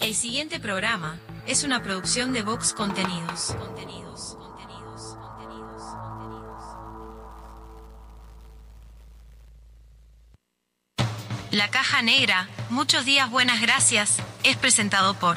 El siguiente programa es una producción de Vox Contenidos. Contenidos. La caja negra, muchos días buenas gracias, es presentado por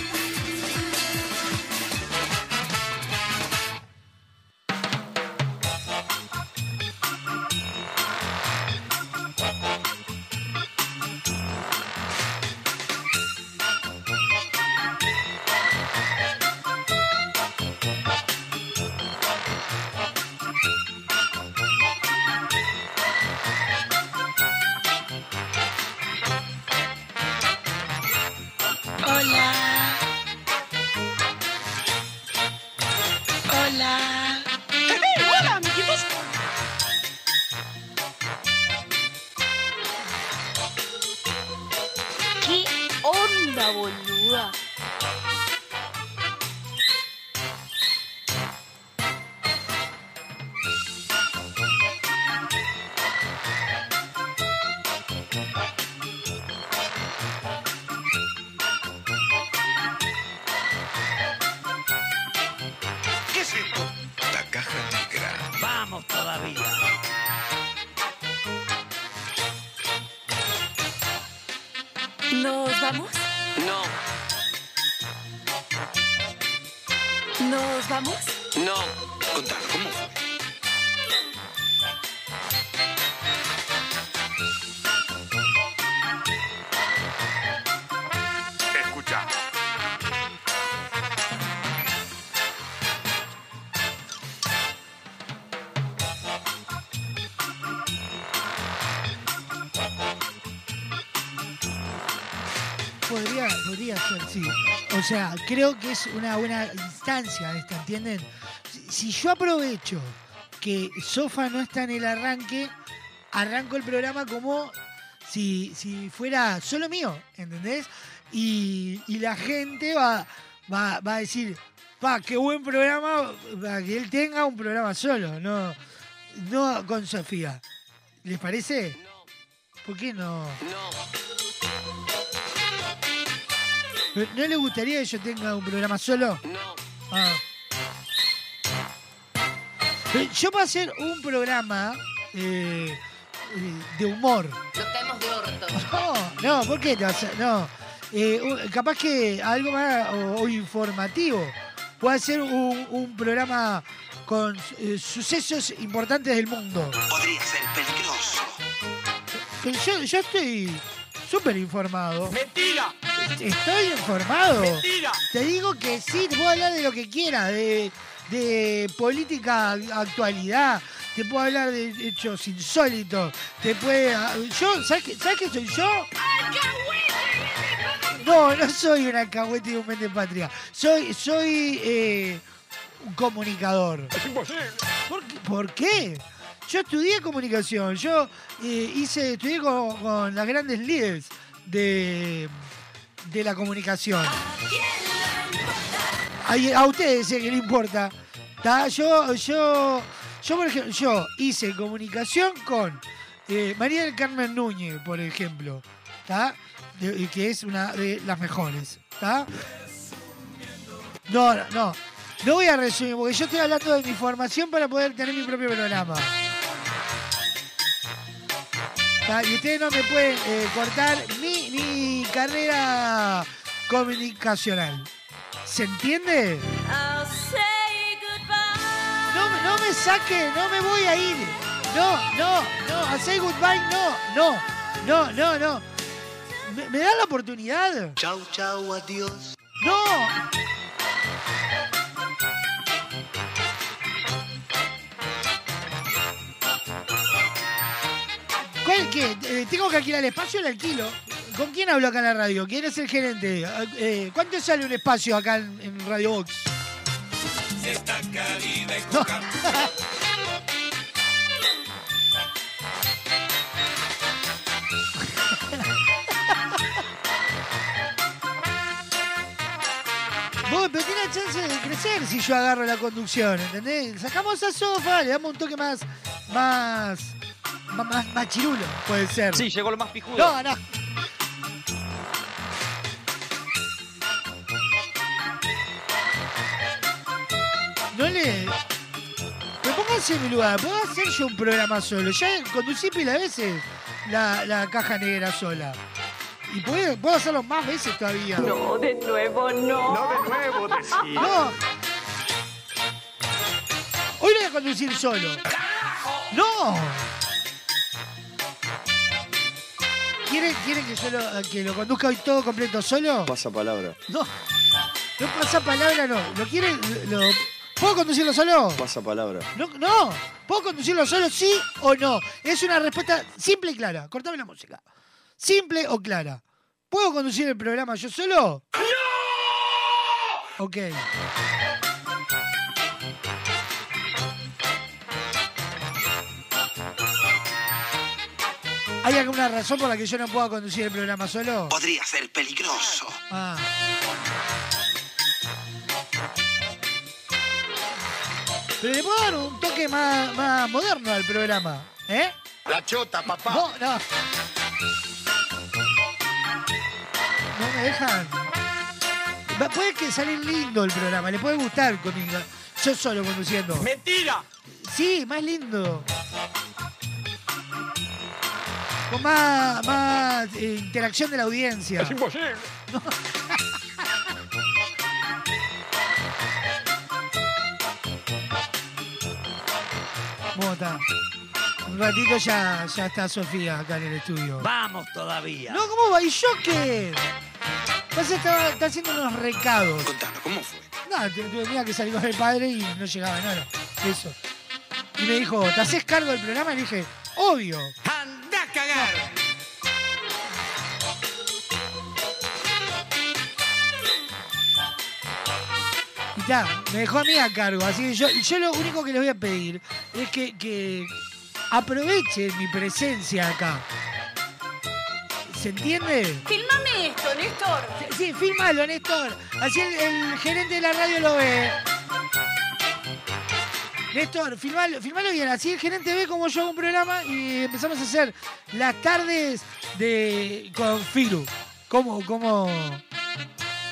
O sea, creo que es una buena instancia esta, ¿entienden? Si, yo aprovecho que Sofa no está en el arranque, arranco el programa como si, si fuera solo mío, ¿entendés? Y, y la gente va, va, va a decir, pa, qué buen programa, para que él tenga un programa solo, no, no con Sofía. ¿Les parece? ¿Por qué no? No. ¿No le gustaría que yo tenga un programa solo? No. Ah. Eh, Yo para hacer un programa eh, eh, de humor. Nos caemos de orto. No, no, ¿por qué No. Eh, capaz que algo más o, o informativo. Puede ser un, un programa con eh, sucesos importantes del mundo. Podría ser peligroso. Pero yo, yo estoy súper informado. ¡Mentira! Estoy informado. ¡Mentira! Te digo que sí, te puedo hablar de lo que quiera, de, de política, actualidad, te puedo hablar de hechos insólitos, te puede... Yo, ¿sabes qué, ¿sabes qué soy yo? No, no soy un alcahuete y un mente patria. Soy, soy eh, un comunicador. Es imposible. ¿Por, qué- por qué? Yo estudié comunicación, yo eh, hice, estudié con, las grandes líderes de, de la comunicación. Ay, a ustedes sé que le importa. ¿tá? Yo, yo, yo, por ejemplo, yo hice comunicación con eh, María del Carmen Núñez, por ejemplo, que es una de las mejores. ¿tá? No, no, no. No voy a resumir, porque yo estoy hablando de mi formación para poder tener mi propio programa. ¿Tá? Y ustedes no me pueden eh, cortar mi, mi carrera comunicacional. ¿Se entiende? No, me- no me saque, no me voy a ir. No, no, no, a say goodbye, no, no, no, no, no. ¿Me, me da la oportunidad? Chau, chau, adiós. ¡No! Eh, ¿Tengo que alquilar el espacio el alquilo? ¿Con quién hablo acá en la radio? ¿Quién es el gerente? Eh, ¿Cuánto sale un espacio acá en, Radio Box? No. Vos, pero tiene chance de crecer si yo agarro la conducción, ¿entendés? Sacamos a Sofa, le damos un toque más. más. Más, más, chirulo, puede ser. Sí, llegó lo más pijudo. No, no. No le. Pero pónganse en mi lugar, ¿puedo hacer yo un programa solo? Ya conducí pila de veces la, la caja negra sola. Y puedo, puedo hacerlo más veces todavía. No, de nuevo no. No de nuevo, decía. No. Hoy lo voy a conducir solo. No. ¿Quieren, quieren que yo lo, que lo conduzca hoy todo completo solo? Pasa palabra. No. No pasa palabra, no. ¿Lo quieren? Lo, ¿Puedo conducirlo solo? Pasa palabra. No, no. ¿Puedo conducirlo solo, sí o no? Es una respuesta simple y clara. Cortame la música. Simple o clara. ¿Puedo conducir el programa yo solo? ¡No! Ok. ¿Hay alguna razón por la que yo no pueda conducir el programa solo? Podría ser peligroso. Ah. Pero le puedo dar un toque más, más moderno al programa, ¿eh? La chota, papá. No, no. No me dejan. Va- Puede que salir lindo el programa, le puede gustar conmigo. Yo solo conduciendo. ¡Mentira! Sí, más lindo. Con más, más eh, interacción de la audiencia. imposible. ¿Cómo está? Un ratito ya, ya está Sofía acá en el estudio. Vamos todavía. No, ¿cómo va? ¿Y yo qué? Estaba, está haciendo unos recados. Contame, ¿cómo fue? No, te- tenía que salir con el padre y no llegaba, no, no. Eso. Y me dijo, ¿te haces cargo del programa? Y le dije, obvio. Y ta, me dejó a mí a cargo. Así que yo, yo lo único que les voy a pedir es que, que aprovechen mi presencia acá. ¿Se entiende? Filmame esto, Néstor. Sí, fílmalo, Néstor. Así el, el gerente de la radio lo ve. Néstor, filmalo, filmalo bien. Así el gerente ve cómo yo hago un programa y empezamos a hacer las tardes de con Firu. ¿Cómo, cómo,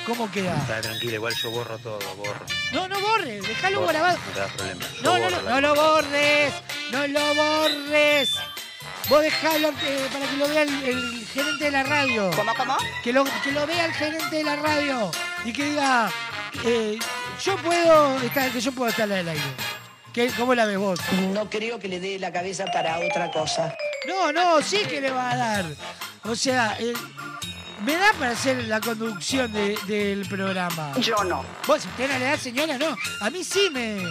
cómo queda? Está tranquilo, igual yo borro todo, borro. No, no borres, déjalo grabado. No te da problema. Yo No, no, no, no lo borres, no lo borres. Vos dejalo eh, para que lo vea el, el gerente de la radio. ¿Cómo, cómo? Que lo, que lo vea el gerente de la radio y que diga, eh, yo puedo estar, que yo puedo estar al aire. ¿Qué, ¿Cómo la ves vos? No creo que le dé la cabeza para otra cosa. No, no, sí que le va a dar. O sea, eh, me da para hacer la conducción de- del programa. Yo no. Vos, si usted no le da, señora, no. A mí sí me,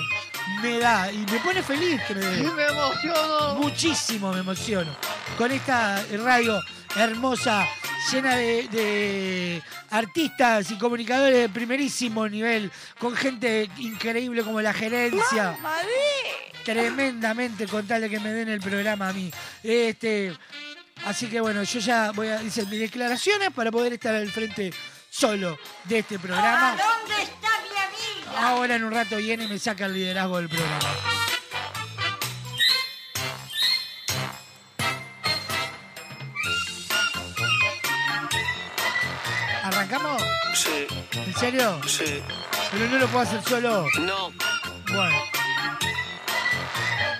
me da y me pone feliz que me dé. me emociono. Muchísimo me emociono. Con esta radio hermosa, llena de, de artistas y comunicadores de primerísimo nivel, con gente increíble como la gerencia. Tremendamente con tal de que me den el programa a mí. Este, así que bueno, yo ya voy a decir mis declaraciones para poder estar al frente solo de este programa. ¿Dónde está mi amiga? Ahora en un rato viene y me saca el liderazgo del programa. ¿Arrancamos? Sí, ¿En serio? sí. Pero no lo puedo hacer solo. No. Bueno.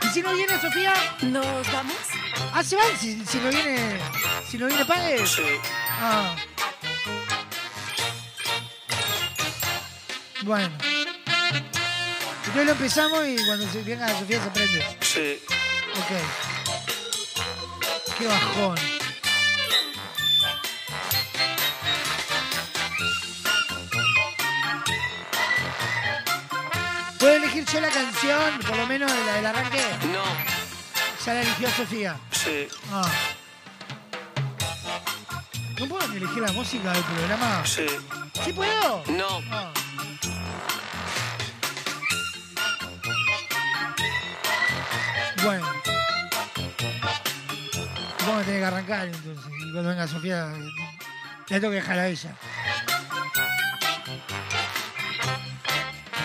¿Y si no viene Sofía? ¿Nos vamos? Ah, se van si, si no viene. Si no viene Pague. Sí. Ah. Bueno. Entonces lo empezamos y cuando se venga Sofía se prende. Sí. Ok. Qué bajón. ¿Puedo elegir yo la canción? Por lo menos la del arranque. No. Ya la eligió Sofía. Sí. Ah. ¿No puedo elegir la música del programa? Sí. ¿Sí puedo? No. Ah. Bueno. Vamos a tener que arrancar entonces. Y cuando venga Sofía, la tengo que dejar a ella.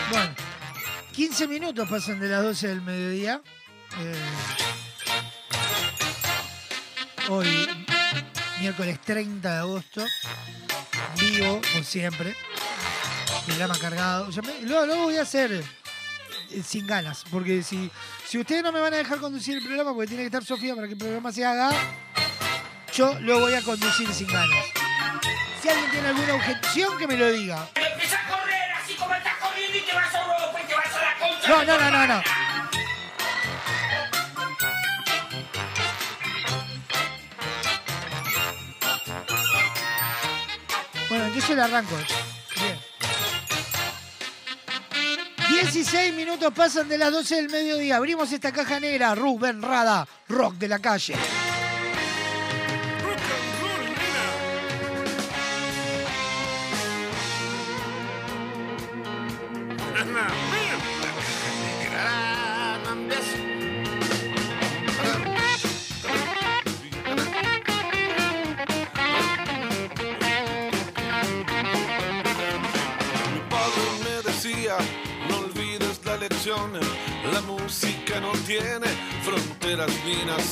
Bueno, 15 minutos pasan de las 12 del mediodía. Eh, hoy, miércoles 30 de agosto. Vivo, como siempre. Programa cargado. Ya me- luego voy a hacer eh, sin ganas. Porque si, si ustedes no me van a dejar conducir el programa, porque tiene que estar Sofía para que el programa se haga, yo lo voy a conducir sin ganas. Si alguien tiene alguna objeción, que me lo diga. Empieza a correr así como estás corriendo y te vas a Europa y te vas a la concha. No, no, no, no, no. Bueno, entonces le arranco. Bien. 16 minutos pasan de las 12 del mediodía. Abrimos esta caja negra. Rubén Rada, rock de la calle.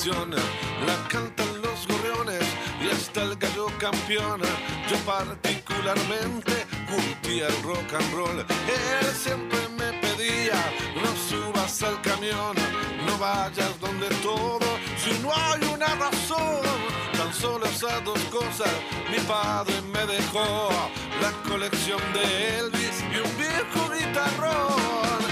La cantan los gorriones y hasta el gallo campeón. Yo particularmente curtía el rock and roll, él siempre me pedía día, no subas al camión, no vayas donde todo, si no hay una razón, tan solo esas dos cosas, mi padre me dejó la colección de Elvis y un viejo guitarrón.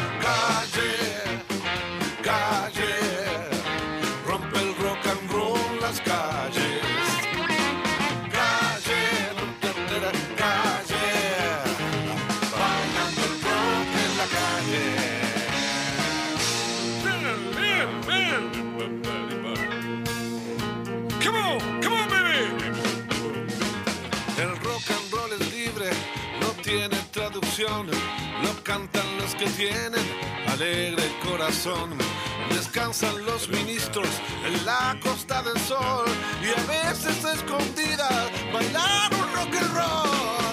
Que tienen alegre corazón. Descansan los ministros en la costa del sol y a veces escondidas bailar un rock and roll.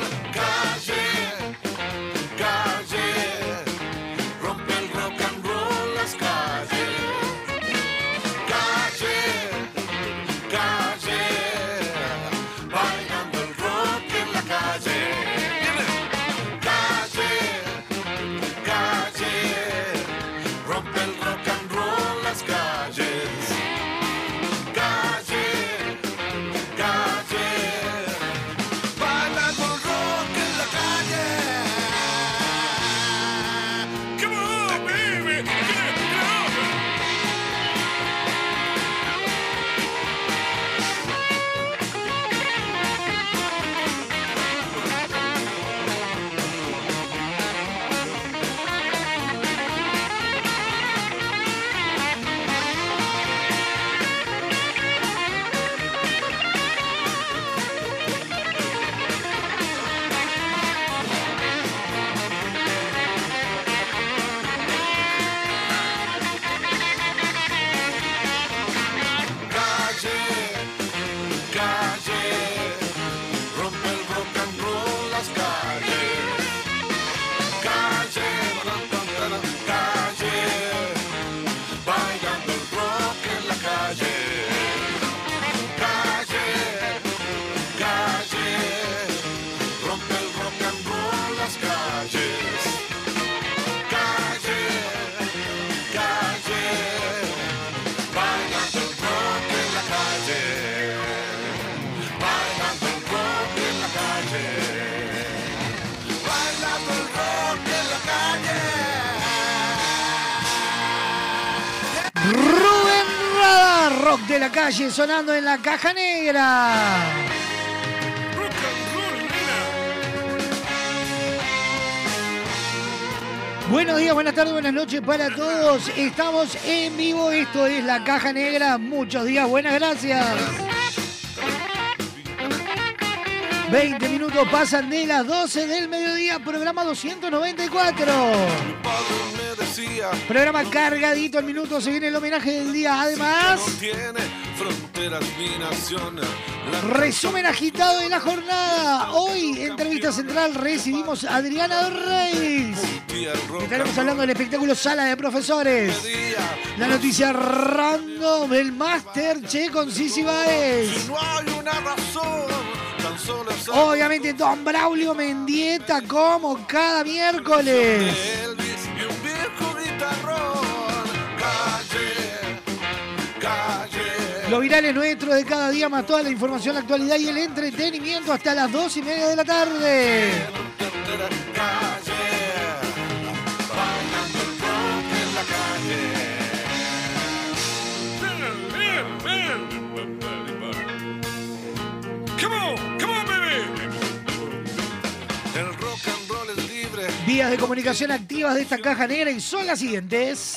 De la calle, sonando en la caja negra. Buenos días, buenas tardes, buenas noches para todos. Estamos en vivo, esto es la caja negra. Muchos días, buenas gracias. 20 minutos pasan de las 12 del mediodía, programa 294. Programa cargadito al minuto, se viene el homenaje del día. Además, resumen agitado de la jornada. Hoy, entrevista central, recibimos a Adriana Reyes. Estaremos hablando del espectáculo Sala de Profesores. La noticia random, el Master Che con Sisi Baez. Obviamente, Don Braulio Mendieta, como cada miércoles. Los virales nuestros de cada día, más toda la información, la actualidad y el entretenimiento hasta las dos y media de la tarde. Vías de comunicación activas de esta caja negra y son las siguientes.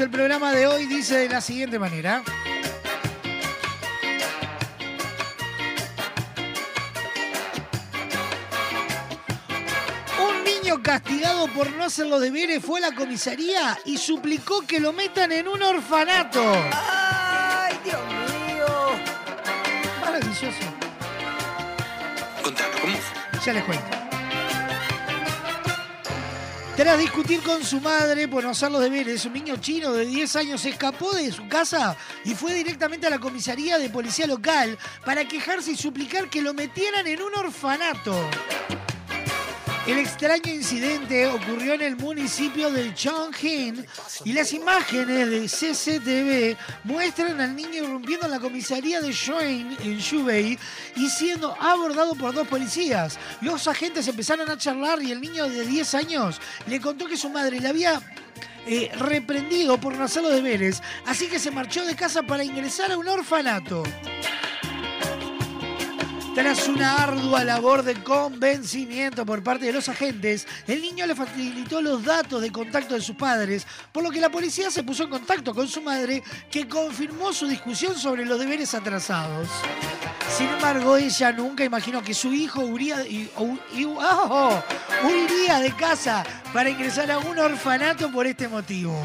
El programa de hoy dice de la siguiente manera. Un niño castigado por no hacer los deberes fue a la comisaría y suplicó que lo metan en un orfanato. ¡Ay, Dios mío! Maravilloso. Contanos, ¿cómo fue? Ya les cuento. Tras discutir con su madre por no hacer los deberes, un niño chino de 10 años escapó de su casa y fue directamente a la comisaría de policía local para quejarse y suplicar que lo metieran en un orfanato. El extraño incidente ocurrió en el municipio de Chongqing y las imágenes de CCTV muestran al niño irrumpiendo en la comisaría de Shuang en Shubei y siendo abordado por dos policías. Los agentes empezaron a charlar y el niño de 10 años le contó que su madre le había eh, reprendido por no hacer los deberes, así que se marchó de casa para ingresar a un orfanato. Tras una ardua labor de convencimiento por parte de los agentes, el niño le facilitó los datos de contacto de sus padres, por lo que la policía se puso en contacto con su madre, que confirmó su discusión sobre los deberes atrasados. Sin embargo, ella nunca imaginó que su hijo huiría, ¡oh! huiría de casa para ingresar a un orfanato por este motivo.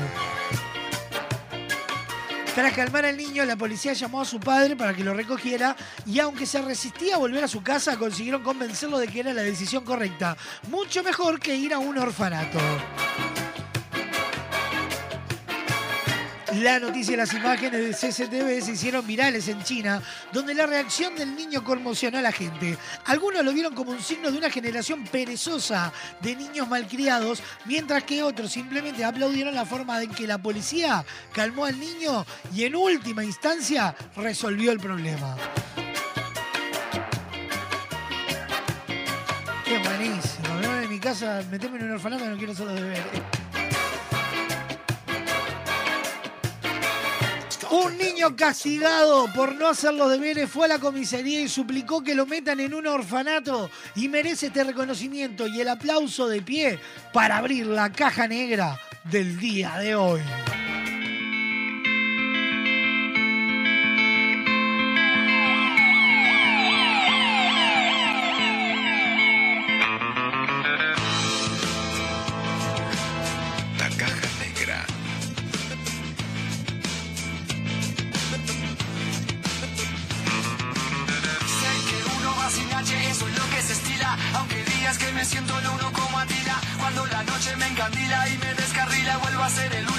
Tras calmar al niño, la policía llamó a su padre para que lo recogiera y aunque se resistía a volver a su casa, consiguieron convencerlo de que era la decisión correcta. Mucho mejor que ir a un orfanato. La noticia y las imágenes de CCTV se hicieron virales en China, donde la reacción del niño conmocionó a la gente. Algunos lo vieron como un signo de una generación perezosa de niños malcriados, mientras que otros simplemente aplaudieron la forma en que la policía calmó al niño y en última instancia resolvió el problema. Qué buenísimo, ¿no? En mi casa, meterme en un orfanato no quiero solo deberes. Un niño castigado por no hacer los deberes fue a la comisaría y suplicó que lo metan en un orfanato y merece este reconocimiento y el aplauso de pie para abrir la caja negra del día de hoy. Encandila y me descarrila, vuelvo a ser el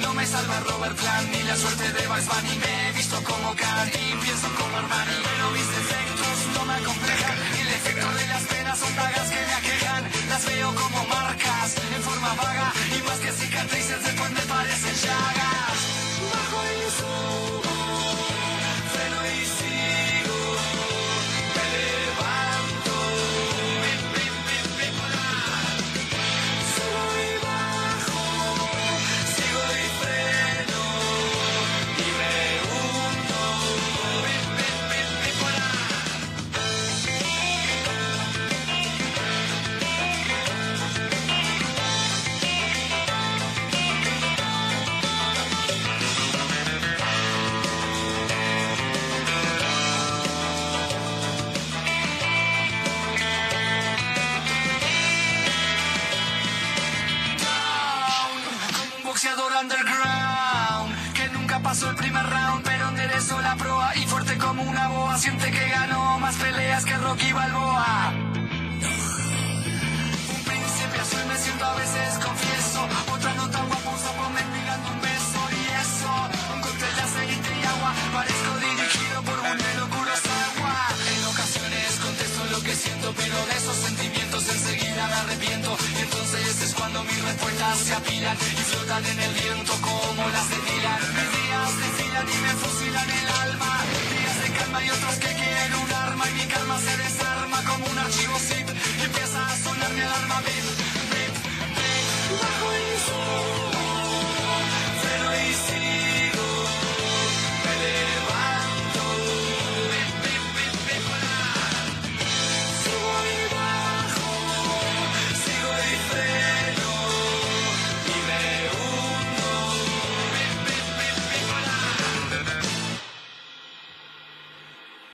No me salva Robert Plant ni la suerte de Bugs Bunny. Me he visto como Kant y pienso como Armani. Pero mis defectos no me acomplejan el efecto de las penas son dagas que me aquejan. Las veo como marcas en forma vaga peleas que Rocky Balboa. Un príncipe azul me siento a veces, confieso. Otra no tan guapo, un sapo mendigando un beso y eso. Un cóctel de aceite y agua, parezco dirigido por un velo Kurosawa. En ocasiones contesto lo que siento, pero de esos sentimientos enseguida me arrepiento. Y entonces es cuando mis respuestas se apilan y flotan en el viento como las de. Mis días desfilan y me fusilan el alma. Se desarma como un archivo zip y empieza a sonar mi alarma bip, bip, bip. Bajo el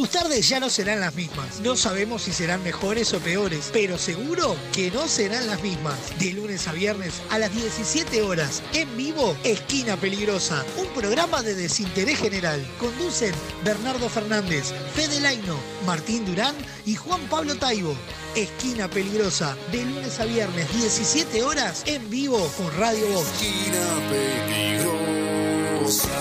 Tus tardes ya no serán las mismas. No sabemos si serán mejores o peores, pero seguro que no serán las mismas. De lunes a viernes a las 17 horas, en vivo, Esquina Peligrosa, un programa de desinterés general. Conducen Bernardo Fernández, Fede Laino, Martín Durán y Juan Pablo Taibo. Esquina Peligrosa, de lunes a viernes, 17 horas, en vivo por Radio Vox. Está sonando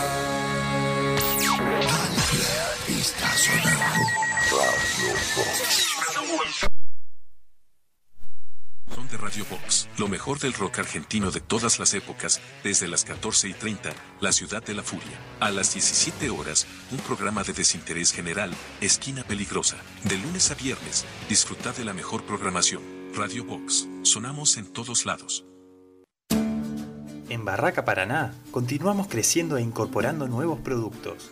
Son de Radio Box, lo mejor del rock argentino de todas las épocas, desde las 14 y 30, La Ciudad de la Furia. A las 17 horas, un programa de desinterés general, Esquina Peligrosa. De lunes a viernes, disfruta de la mejor programación. Radio Box, sonamos en todos lados. En Barraca Paraná, continuamos creciendo e incorporando nuevos productos.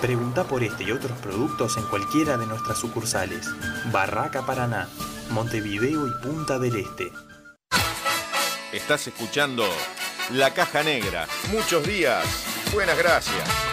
Pregunta por este y otros productos en cualquiera de nuestras sucursales. Barraca Paraná, Montevideo y Punta del Este. Estás escuchando La Caja Negra. Muchos días. Buenas gracias.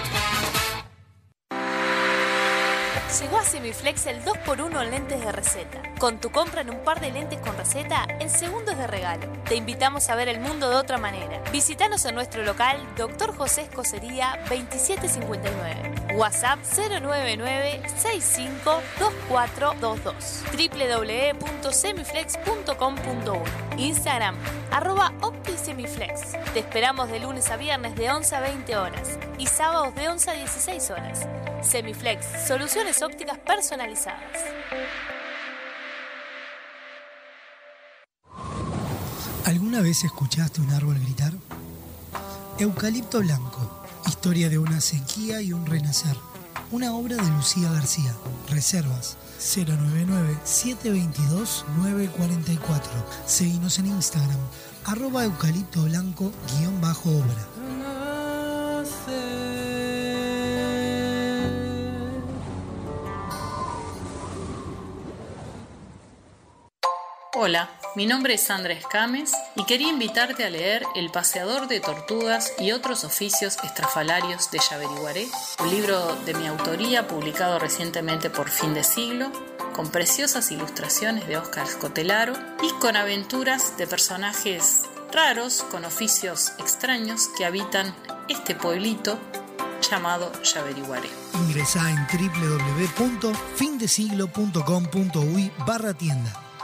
Llegó a Semiflex el 2x1 en lentes de receta. Con tu compra en un par de lentes con receta, el segundo es de regalo. Te invitamos a ver el mundo de otra manera. Visítanos en nuestro local, Dr. José Escocería 2759. WhatsApp 099-652422. www.semiflex.com.1 Instagram, arroba OptiSemiflex. Te esperamos de lunes a viernes de 11 a 20 horas y sábados de 11 a 16 horas. Semiflex, soluciones ópticas personalizadas. ¿Alguna vez escuchaste un árbol gritar? Eucalipto Blanco, historia de una sequía y un renacer. Una obra de Lucía García. Reservas 099-722-944. Seguimos en Instagram, arroba eucalipto blanco guion bajo obra. Hola, mi nombre es Sandra Escames y quería invitarte a leer El paseador de tortugas y otros oficios estrafalarios de Yaveriguaré, un libro de mi autoría publicado recientemente por Fin de Siglo, con preciosas ilustraciones de Oscar Scotelaro y con aventuras de personajes raros con oficios extraños que habitan este pueblito llamado Yaveriguaré. Ingresá en www.findesiglo.com.uy barra tienda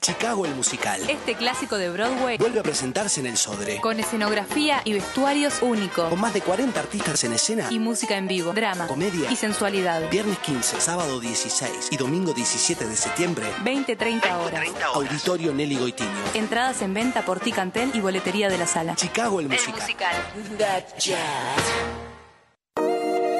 Chicago el musical. Este clásico de Broadway Vuelve a presentarse en el Sodre. con escenografía y vestuarios únicos Con más de 40 artistas en escena. y música en vivo, drama Comedia. y sensualidad. Viernes 15, sábado 16 y domingo 17 de septiembre. 20-30 horas. Auditorio Nelly Goitiño. Entradas en venta por Ticantel y boletería de la sala. Chicago el musical. musical.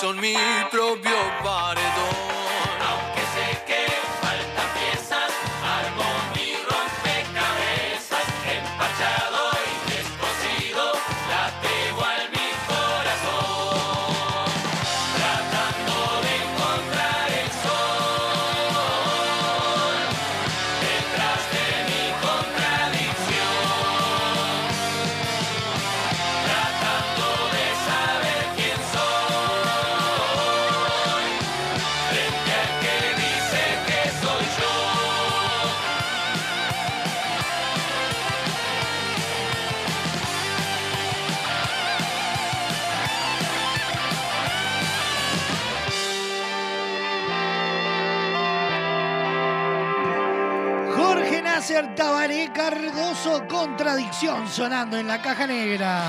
son mi propio paredón. Contradicción sonando en la caja negra.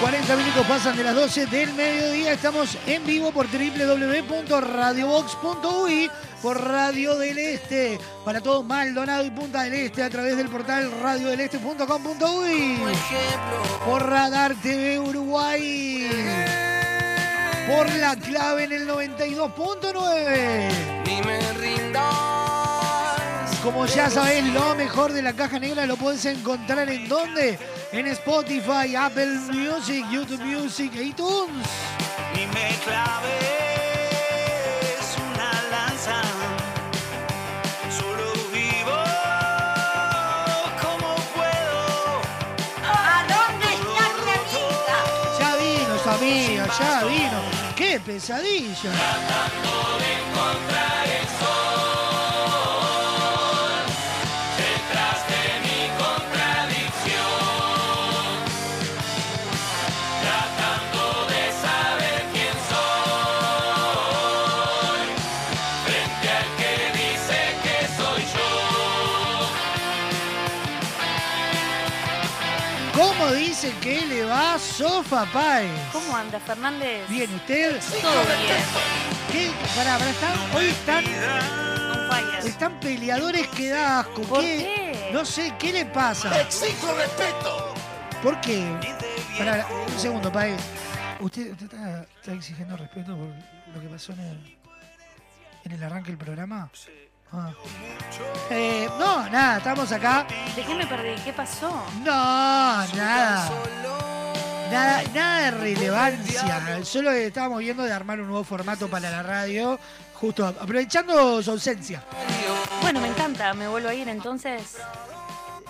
...40 minutos pasan de las 12 del mediodía... ...estamos en vivo por www.radiobox.uy... ...por Radio del Este... ...para todo Maldonado y Punta del Este... ...a través del portal radiodeleste.com.uy... ...por Radar TV Uruguay... ...por La Clave en el 92.9... Ni me rindas. Como ya sabés, lo mejor de la caja negra lo puedes encontrar en dónde? En Spotify, Apple Music, YouTube Music e iTunes. Ni me pesadilla! Tratando de Sofa Páez? ¿Cómo anda, Fernández? Bien, ¿usted? Todo bien. ¿Qué? Pará, pará, están, hoy están, On fire. están peleadores que da asco. ¿Por ¿Qué? No sé, ¿qué le pasa? Exijo respeto. ¿Por qué? Pará, un segundo, Páez. ¿Usted, usted está, está exigiendo respeto por lo que pasó en el, en el arranque del programa? Ah. Eh, no, nada, estamos acá. ¿De qué me perdí? ¿Qué pasó? No, nada. Nada, nada de relevancia. Solo estábamos viendo de armar un nuevo formato para la radio, justo aprovechando su ausencia. Bueno, me encanta. Me vuelvo a ir entonces.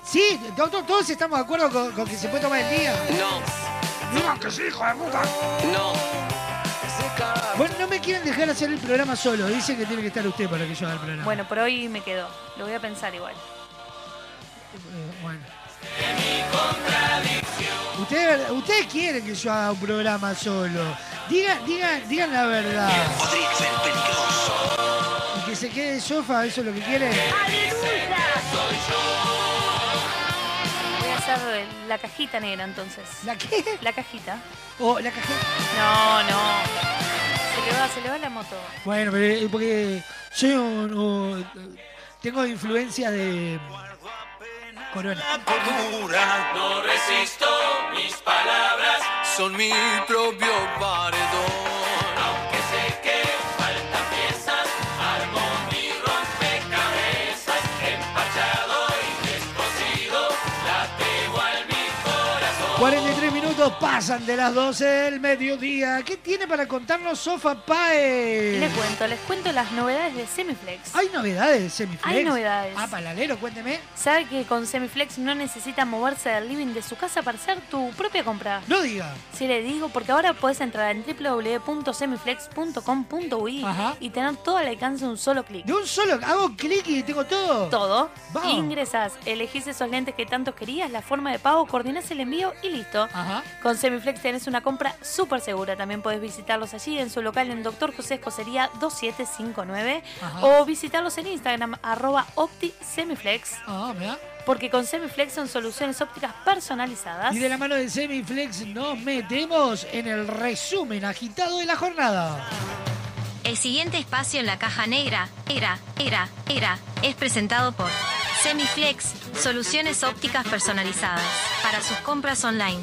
Sí, to- to- todos estamos de acuerdo con, con que se puede tomar el día. No, Digan que sí, hijo de puta. no. Bueno, no me quieren dejar hacer el programa solo. Dicen que tiene que estar usted para que yo haga el programa. Bueno, por hoy me quedo. Lo voy a pensar igual. Eh, bueno. Ustedes, ustedes quieren que yo haga un programa solo. Digan, digan, digan la verdad. Y que se quede el sofá, eso es lo que quieren. Voy a hacer la cajita negra entonces. ¿La qué? La cajita. O la cajeta. No, no. Se le va, se le va la moto. Bueno, pero eh, porque soy un, un- tengo influencia de Corona. Cordura, no resisto, mis palabras son mi propio paredón. Aunque sé que 43 minutos pasan de las 12 del mediodía. ¿Qué tiene para contarnos Sofa Paez? Les cuento, les cuento las novedades de Semiflex. ¿Hay novedades de Semiflex? Hay novedades. Ah, palalero, cuénteme. ¿Sabe que con Semiflex no necesita moverse del living de su casa para hacer tu propia compra? No diga. Sí le digo, porque ahora puedes entrar en www.semiflex.com.uy y tener todo al alcance de un solo clic. De un solo, hago clic y tengo todo. Todo. Vamos. Ingresás, elegís esos lentes que tanto querías, la forma de pago, coordinás el envío y listo. Ajá. Con Semiflex tenés una compra súper segura. También podés visitarlos allí en su local en Doctor José Escocería 2759 Ajá. o visitarlos en Instagram arroba OptiSemiflex. Ah, mirá. Porque con Semiflex son soluciones ópticas personalizadas. Y de la mano de Semiflex nos metemos en el resumen agitado de la jornada. El siguiente espacio en la caja negra, era, era, era, es presentado por Semiflex, soluciones ópticas personalizadas para sus compras online.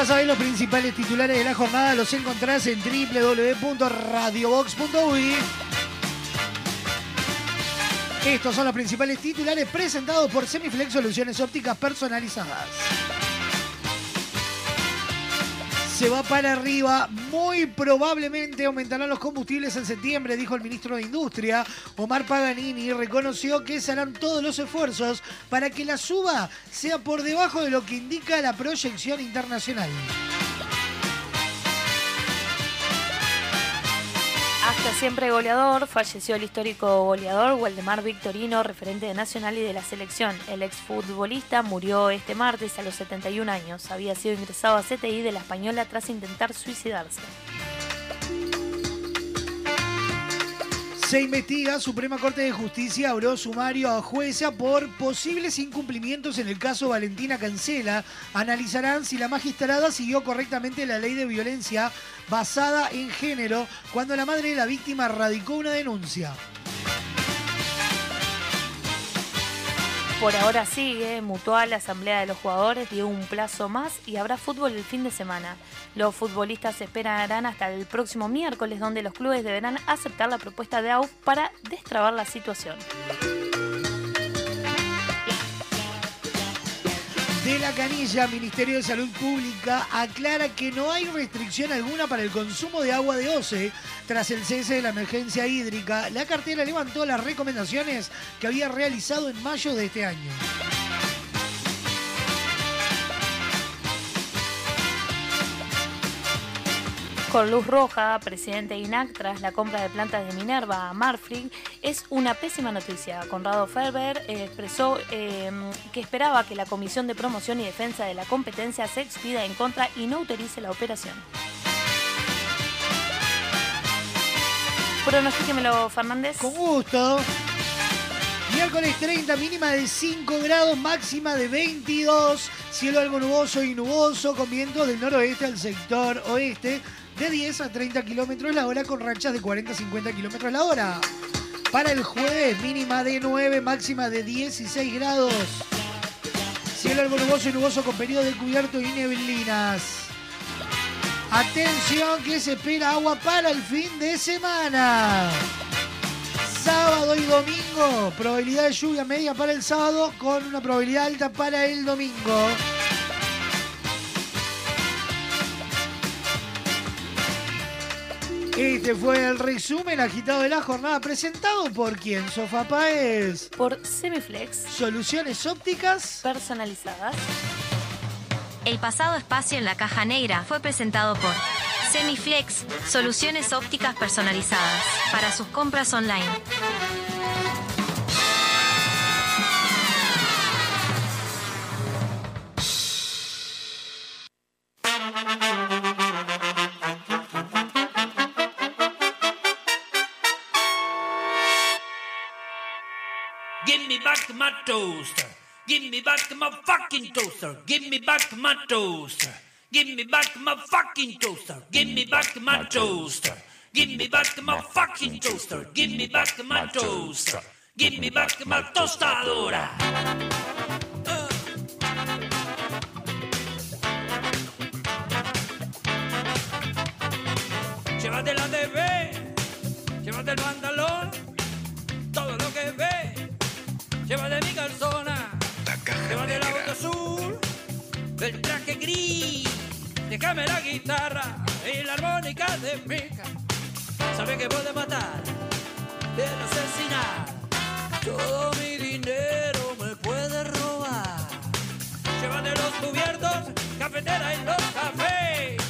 Ya sabéis, los principales titulares de la jornada los encontrás en www.radiobox.uy. Estos son los principales titulares presentados por Semiflex Soluciones Ópticas Personalizadas. Se va para arriba, muy probablemente aumentarán los combustibles en septiembre, dijo el ministro de Industria. Omar Paganini reconoció que se harán todos los esfuerzos para que la suba sea por debajo de lo que indica la proyección internacional. Siempre goleador, falleció el histórico goleador Waldemar Victorino, referente de Nacional y de la selección. El exfutbolista murió este martes a los 71 años. Había sido ingresado a CTI de la Española tras intentar suicidarse. Se investiga, Suprema Corte de Justicia abrió sumario a jueza por posibles incumplimientos en el caso Valentina Cancela. Analizarán si la magistrada siguió correctamente la ley de violencia basada en género cuando la madre de la víctima radicó una denuncia. Por ahora sigue, Mutual, la Asamblea de los Jugadores dio un plazo más y habrá fútbol el fin de semana. Los futbolistas esperarán hasta el próximo miércoles donde los clubes deberán aceptar la propuesta de AUF para destrabar la situación. De la canilla, Ministerio de Salud Pública aclara que no hay restricción alguna para el consumo de agua de OCE. Tras el cese de la emergencia hídrica, la cartera levantó las recomendaciones que había realizado en mayo de este año. Con Luz Roja, presidente de INAC, tras la compra de plantas de Minerva a Marfrig, es una pésima noticia. Conrado Ferber expresó eh, que esperaba que la Comisión de Promoción y Defensa de la Competencia se expida en contra y no autorice la operación. Pronostíquemelo, Fernández. Con gusto. Miércoles 30, mínima de 5 grados, máxima de 22. Cielo algo nuboso y nuboso, con vientos del noroeste al sector oeste de 10 a 30 kilómetros la hora, con rachas de 40 a 50 kilómetros la hora. Para el jueves, mínima de 9, máxima de 16 grados. Cielo algo nuboso y nuboso con periodo de cubierto y neblinas. Atención que se espera agua para el fin de semana. Sábado y domingo, probabilidad de lluvia media para el sábado con una probabilidad alta para el domingo. Este fue el resumen agitado de la jornada presentado por quién, Sofá Paez. Por Semiflex. Soluciones ópticas personalizadas. El pasado espacio en la caja negra fue presentado por Semiflex, soluciones ópticas personalizadas para sus compras online. Back my toaster. Give me back my fucking toaster. Give me back my toaster. Give me back my fucking toaster. Give me back my toaster. Give me back my fucking toaster. Give me back my toaster. Give me back my tostadora. Llévate el pantalón, llévate mi calzona, llévate la boca azul, el traje gris, déjame la guitarra y la armónica de pica. Sabe que puede matar, de asesinar. Todo mi dinero me puede robar. Llévate los cubiertos, cafetera y los cafés.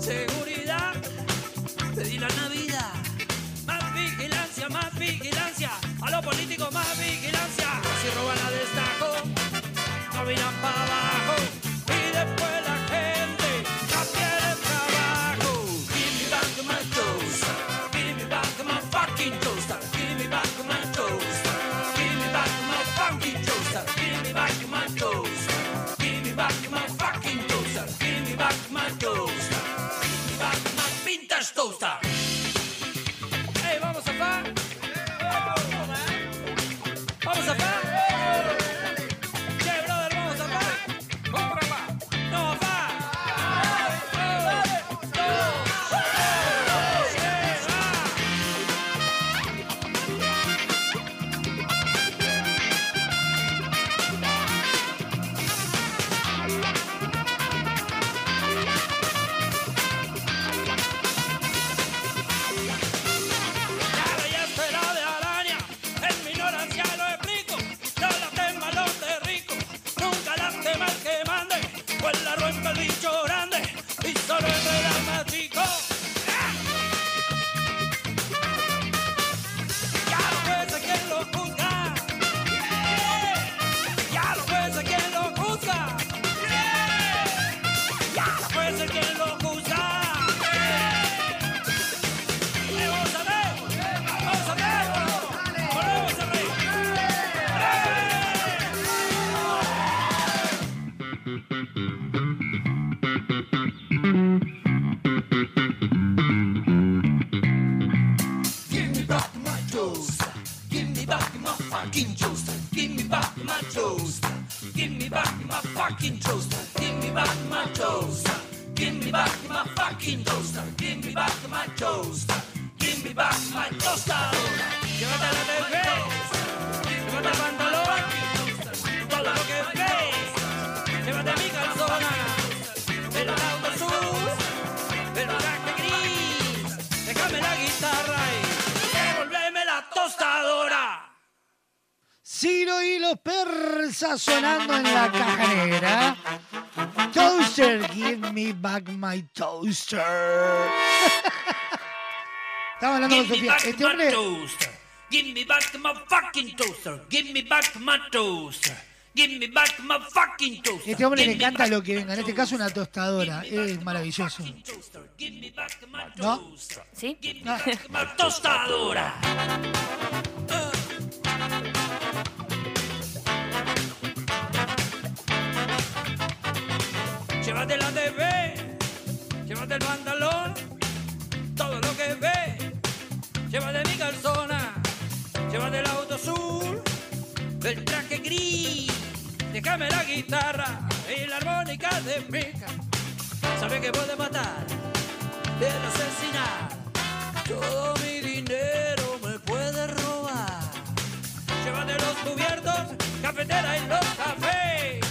Seguridad, pedí la Navidad. Más vigilancia, más vigilancia. A los políticos más vigilancia. Si roban a destajo, no miran para abajo. Y después Estaba hablando con Give me Sofía. back Este my hombre, toaster. Give me back my fucking toaster. Give me back my toaster. Give me back my fucking toaster. este hombre Give le me encanta lo que venga. En este caso, una tostadora. Es maravilloso. ¿No? ¿Sí? my tostadora. Llévate la TV, llévate el pantalón, Llévate mi calzona, llévate el auto azul, el traje gris. Déjame la guitarra y la armónica de mica. Sabe que puede matar, puede asesinar. Todo mi dinero me puede robar. Llévate los cubiertos, cafetera y los cafés.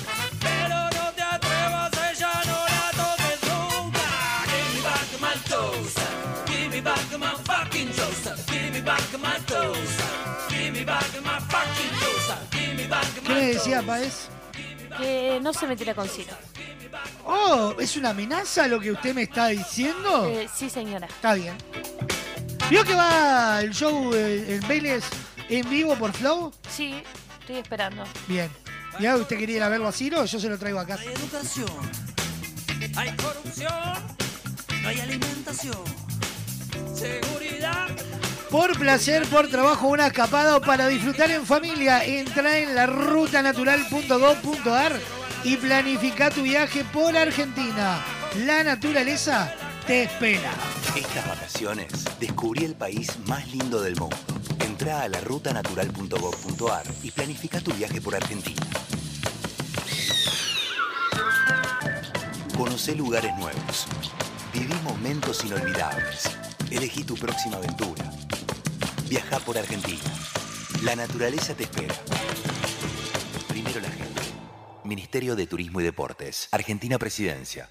¿Qué le decía, Paez? Que no se metiera con Ciro. Oh, ¿es una amenaza lo que usted me está diciendo? Eh, sí, señora. Está bien. ¿Vio que va el show en Vélez en vivo por Flow? Sí, estoy esperando. Bien. ¿Ya usted quería ir a verlo a Ciro? Yo se lo traigo acá. Hay educación, hay corrupción, no hay alimentación, seguridad. Por placer, por trabajo, una escapada o para disfrutar en familia. Entra en la rutanatural.gov.ar y planifica tu viaje por Argentina. La naturaleza te espera. Estas vacaciones descubrí el país más lindo del mundo. Entra a la rutanatural.gov.ar y planifica tu viaje por Argentina. Conoce lugares nuevos. Viví momentos inolvidables. Elegí tu próxima aventura. Viaja por Argentina. La naturaleza te espera. Primero la gente. Ministerio de Turismo y Deportes. Argentina Presidencia.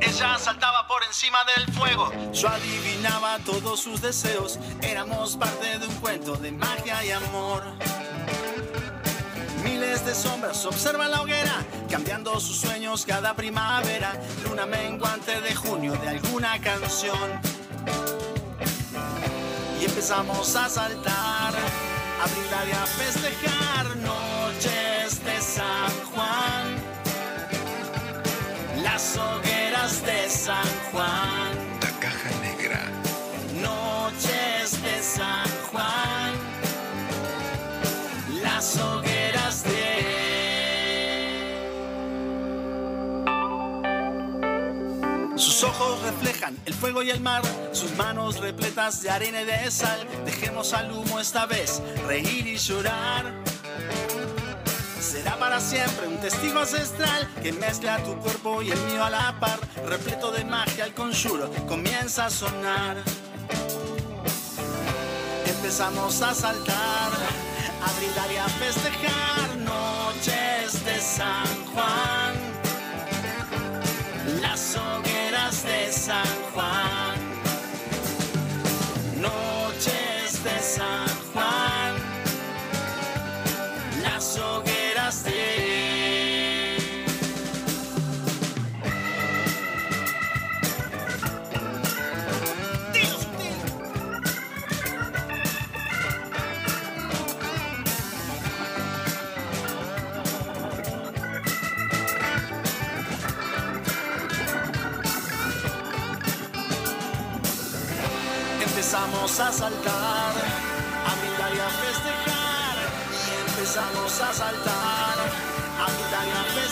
Ella saltaba por encima del fuego, yo adivinaba todos sus deseos, éramos parte de un cuento de magia y amor. Miles de sombras observan la hoguera, cambiando sus sueños cada primavera, luna menguante de junio de alguna canción. Y empezamos a saltar, a brincar y a festejar noches de San Juan las hogueras de San Juan. Sus ojos reflejan el fuego y el mar, sus manos repletas de arena y de sal. Dejemos al humo esta vez reír y llorar. Será para siempre un testigo ancestral que mezcla tu cuerpo y el mío a la par. Repleto de magia, el conjuro comienza a sonar. Empezamos a saltar, a brindar y a festejar noches de San Juan. Empezamos a saltar, a brindar y a festejar. Y empezamos a saltar, a brindar y a festejar.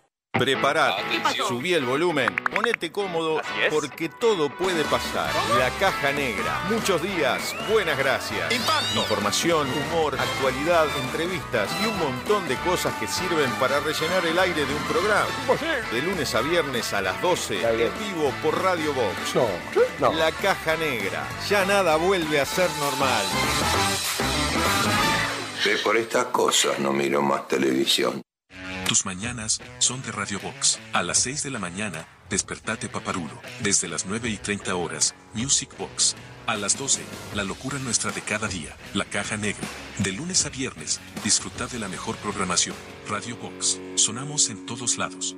Preparate, subí el volumen, ponete cómodo porque todo puede pasar. La caja negra, muchos días, buenas gracias. Información, humor, actualidad, entrevistas y un montón de cosas que sirven para rellenar el aire de un programa. De lunes a viernes a las 12, en vivo por Radio Box. La caja negra, ya nada vuelve a ser normal. Ve por estas cosas, no miro más televisión. Tus mañanas son de Radio Box. A las 6 de la mañana, despertate paparulo. Desde las 9 y 30 horas, Music Box. A las 12, la locura nuestra de cada día, la caja negra. De lunes a viernes, disfruta de la mejor programación. Radio Box. Sonamos en todos lados.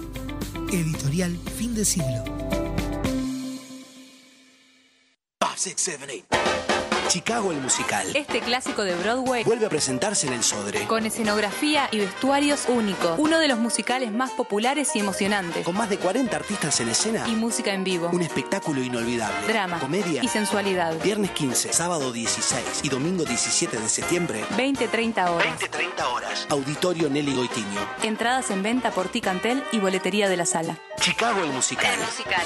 Editorial Fin de Siglo. Chicago el musical. Este clásico de Broadway Vuelve a presentarse en el Sodre. con escenografía y vestuarios únicos. Uno de los musicales más populares y emocionantes. Con más de 40 artistas en escena. Y música en vivo. Un espectáculo inolvidable. Drama. Comedia. Y sensualidad. Viernes 15, sábado 16 y domingo 17 de septiembre. 20-30 horas. 20-30 horas. Auditorio Nelly Goitiño. Entradas en venta por Ticantel y boletería de la sala. Chicago el musical. musical.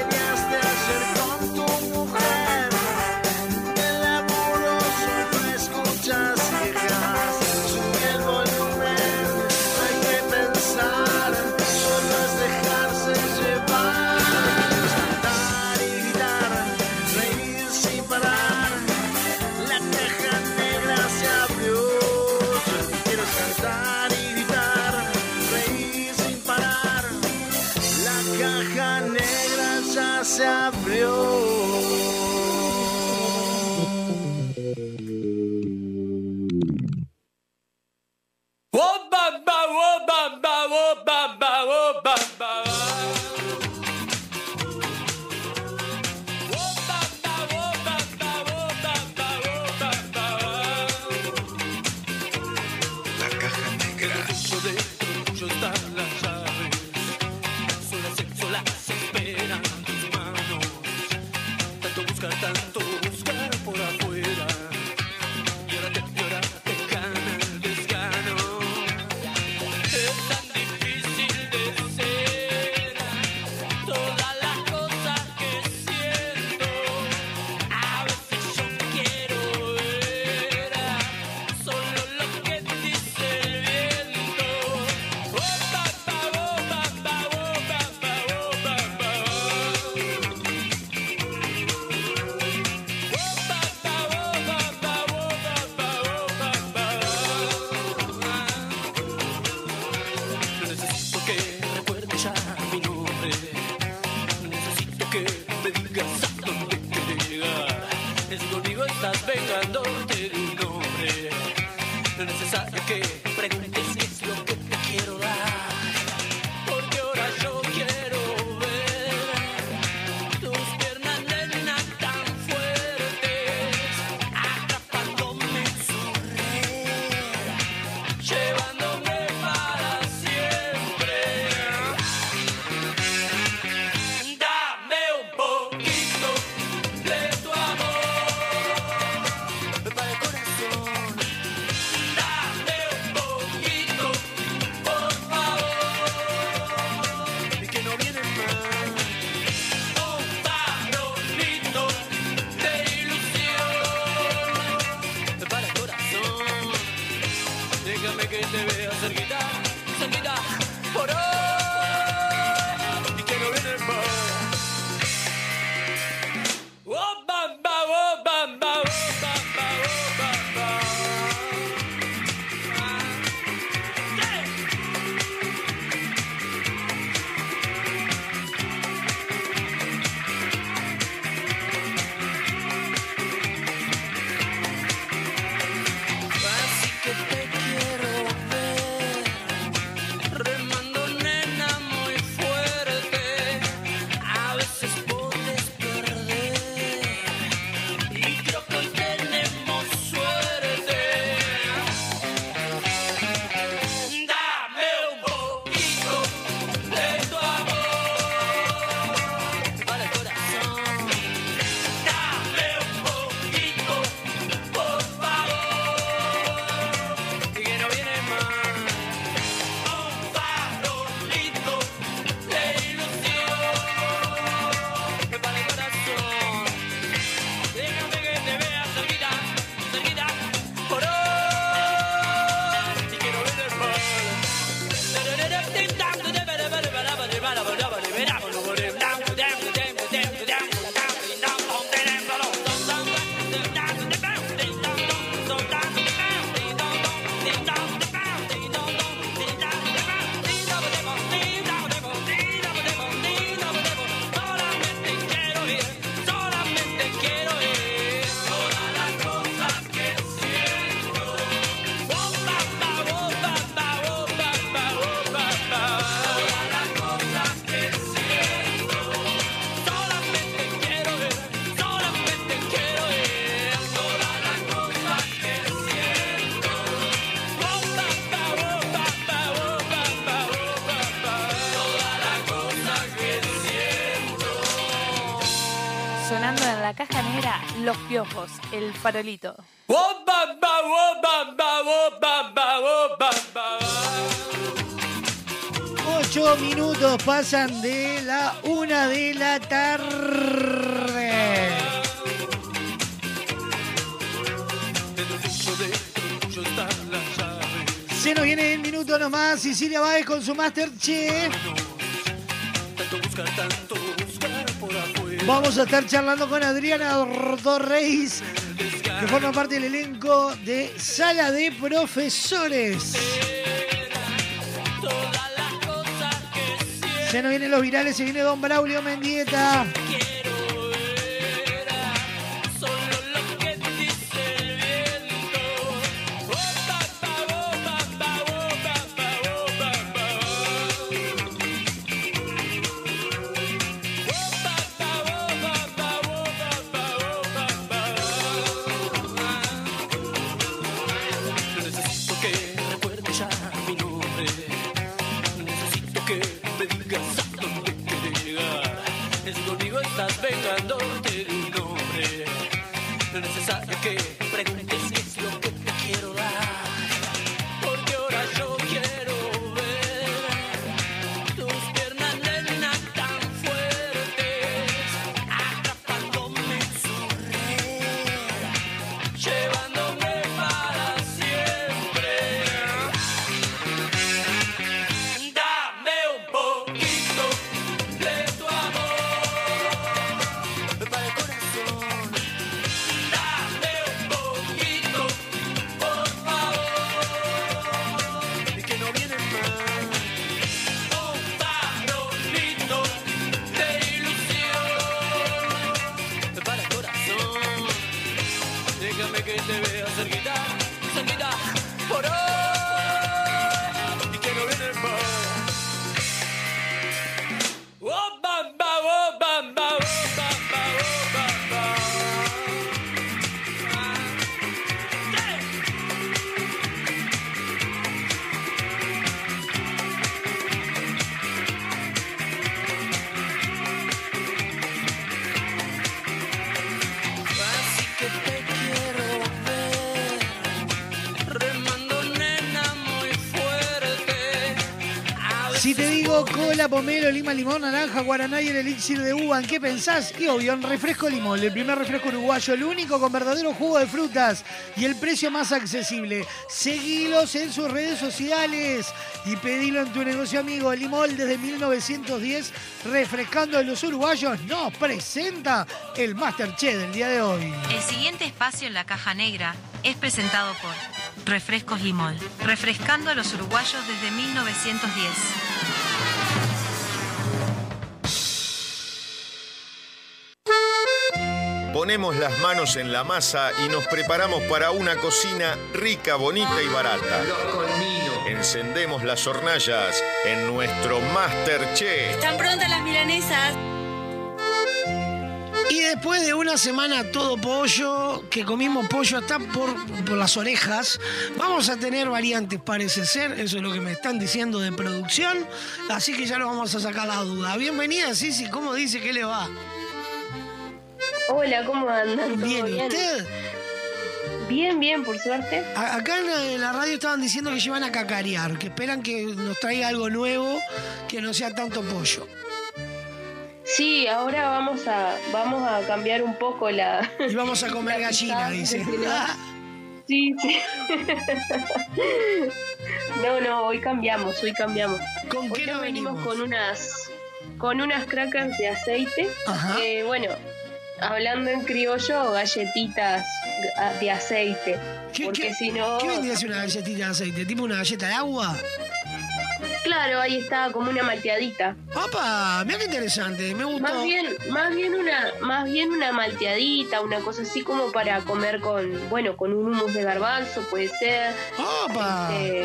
en la caja negra Los Piojos, el farolito. Ocho minutos pasan de la una de la tarde. Se nos viene el minuto nomás, Cecilia Báez con su Masterchef. Tanto buscar tanto Vamos a estar charlando con Adriana Torreis, que forma parte del elenco de Sala de Profesores. Se nos vienen los virales, se viene Don Braulio Mendieta. Lima, limón, naranja, guaraná y el elixir de uva, ¿en qué pensás? Y obvio, en refresco limón, el primer refresco uruguayo, el único con verdadero jugo de frutas y el precio más accesible. Seguilos en sus redes sociales y pedilo en tu negocio amigo. Limón desde 1910, refrescando a los uruguayos, nos presenta el Masterchef del día de hoy. El siguiente espacio en la caja negra es presentado por Refrescos Limón, refrescando a los uruguayos desde 1910. Ponemos las manos en la masa y nos preparamos para una cocina rica, bonita y barata. Encendemos las hornallas en nuestro Masterchef. ¿Están prontas las milanesas? Y después de una semana todo pollo, que comimos pollo hasta por, por las orejas, vamos a tener variantes, parece ser, eso es lo que me están diciendo de producción, así que ya lo vamos a sacar la duda. Bienvenida, Sisi, ¿cómo dice que le va? Hola, ¿cómo andan? ¿Todo Bien, ¿y usted? Bien, bien, por suerte. A- Acá en la, radio estaban diciendo que llevan a cacarear, que esperan que nos traiga algo nuevo, que no sea tanto pollo. Sí, ahora vamos a vamos a cambiar un poco la. Y vamos a comer gallina, dice. Sí, sí. No, no, hoy cambiamos, hoy cambiamos. ¿Con hoy qué no venimos venimos? con unas con unas crackers de aceite. Eh, bueno, hablando en criollo, galletitas de aceite. Porque si no. ¿Qué vendría a ser una galletita de aceite? ¿Tipo una galleta de agua? Claro, ahí está, como una malteadita. ¡Opa! Mira qué interesante, me gustó. Más bien, más bien una, más bien una malteadita, una cosa así como para comer con, bueno, con un hummus de garbanzo puede ser. ¡Opa! Este,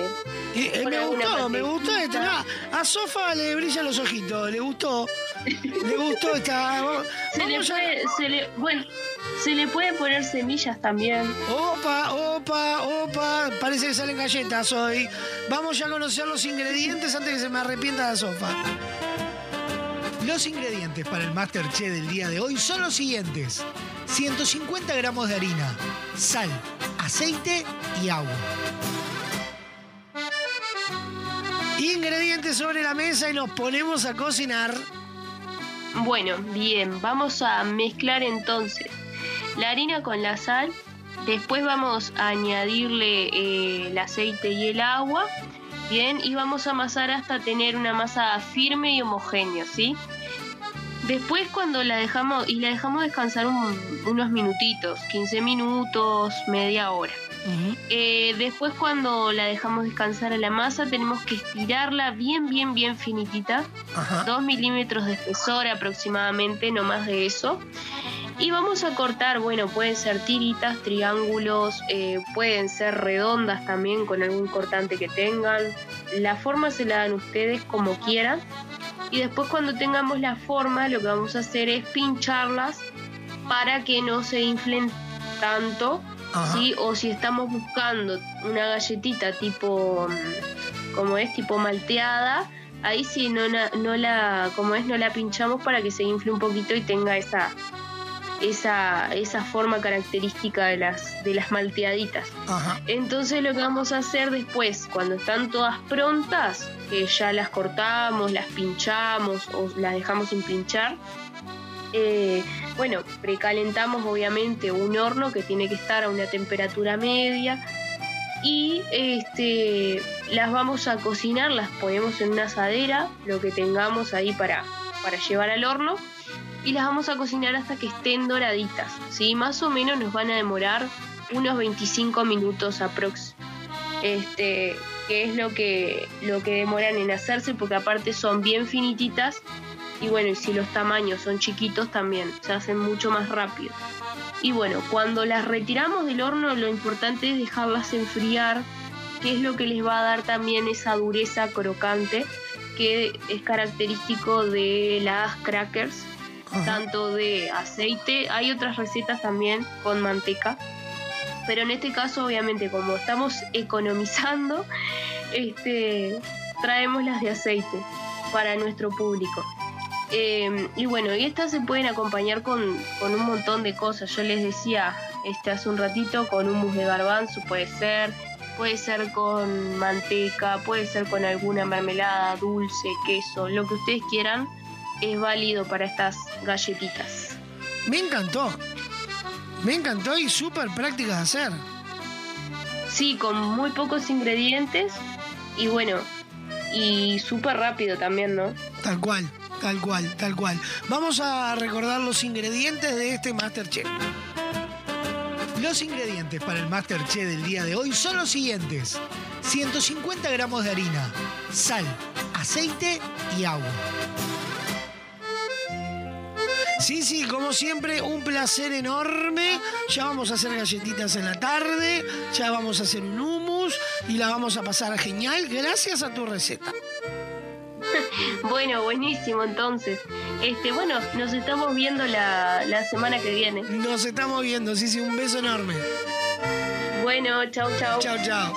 Eh, eh, me gustó, me gustó esta. Mirá, a Sofa le brillan los ojitos, le gustó. Le gustó esta. Se le puede, se le, bueno, se le puede poner semillas también. Opa, opa, opa. Parece que salen galletas hoy. Vamos ya a conocer los ingredientes antes que se me arrepienta la sofa. Los ingredientes para el Masterchef del día de hoy son los siguientes. 150 gramos de harina, sal, aceite y agua. Ingredientes sobre la mesa y nos ponemos a cocinar. Bueno, bien, vamos a mezclar entonces la harina con la sal. Después vamos a añadirle eh, el aceite y el agua. Bien, y vamos a amasar hasta tener una masa firme y homogénea, ¿sí? Después cuando la dejamos, y la dejamos descansar un- unos minutitos, 15 minutos, media hora. Eh, después cuando la dejamos descansar a la masa tenemos que estirarla bien, bien, bien finitita. 2 milímetros de espesor aproximadamente, no más de eso. Y vamos a cortar, bueno, pueden ser tiritas, triángulos, eh, pueden ser redondas también con algún cortante que tengan. La forma se la dan ustedes como quieran. Y después cuando tengamos la forma, lo que vamos a hacer es pincharlas para que no se inflen tanto. ¿Sí? O si estamos buscando una galletita tipo, mm, como es, tipo malteada, ahí sí no, no la, como es, no la pinchamos para que se infle un poquito y tenga esa, esa, esa forma característica de las, de las malteaditas. Entonces lo que vamos a hacer después, cuando están todas prontas, que ya las cortamos, las pinchamos o las dejamos sin pinchar, eh, bueno, precalentamos obviamente un horno que tiene que estar a una temperatura media y este, las vamos a cocinar, las ponemos en una asadera, lo que tengamos ahí para, para llevar al horno y las vamos a cocinar hasta que estén doraditas, ¿sí? Más o menos nos van a demorar unos 25 minutos aprox. Este, que es lo que, lo que demoran en hacerse, porque aparte son bien finititas y bueno, y si los tamaños son chiquitos también se hacen mucho más rápido. Y bueno, cuando las retiramos del horno lo importante es dejarlas enfriar, que es lo que les va a dar también esa dureza crocante que es característico de las crackers, tanto de aceite, hay otras recetas también con manteca, pero en este caso obviamente como estamos economizando, este, traemos las de aceite para nuestro público. Eh, y bueno, y estas se pueden acompañar con, con un montón de cosas. Yo les decía este hace un ratito, con hummus de garbanzo puede ser, puede ser con manteca, puede ser con alguna mermelada, dulce, queso, lo que ustedes quieran, es válido para estas galletitas. Me encantó. Me encantó y súper práctica de hacer. Sí, con muy pocos ingredientes y bueno, y súper rápido también, ¿no? Tal cual, tal cual, tal cual. Vamos a recordar los ingredientes de este Masterchef. Los ingredientes para el Masterchef del día de hoy son los siguientes. 150 gramos de harina, sal, aceite y agua. Sí, sí, como siempre, un placer enorme. Ya vamos a hacer galletitas en la tarde, ya vamos a hacer un hummus y la vamos a pasar genial gracias a tu receta. Bueno, buenísimo entonces. Este, bueno, nos estamos viendo la, la semana que viene. Nos estamos viendo, sí, sí, un beso enorme. Bueno, chao, chao. Chao, chao.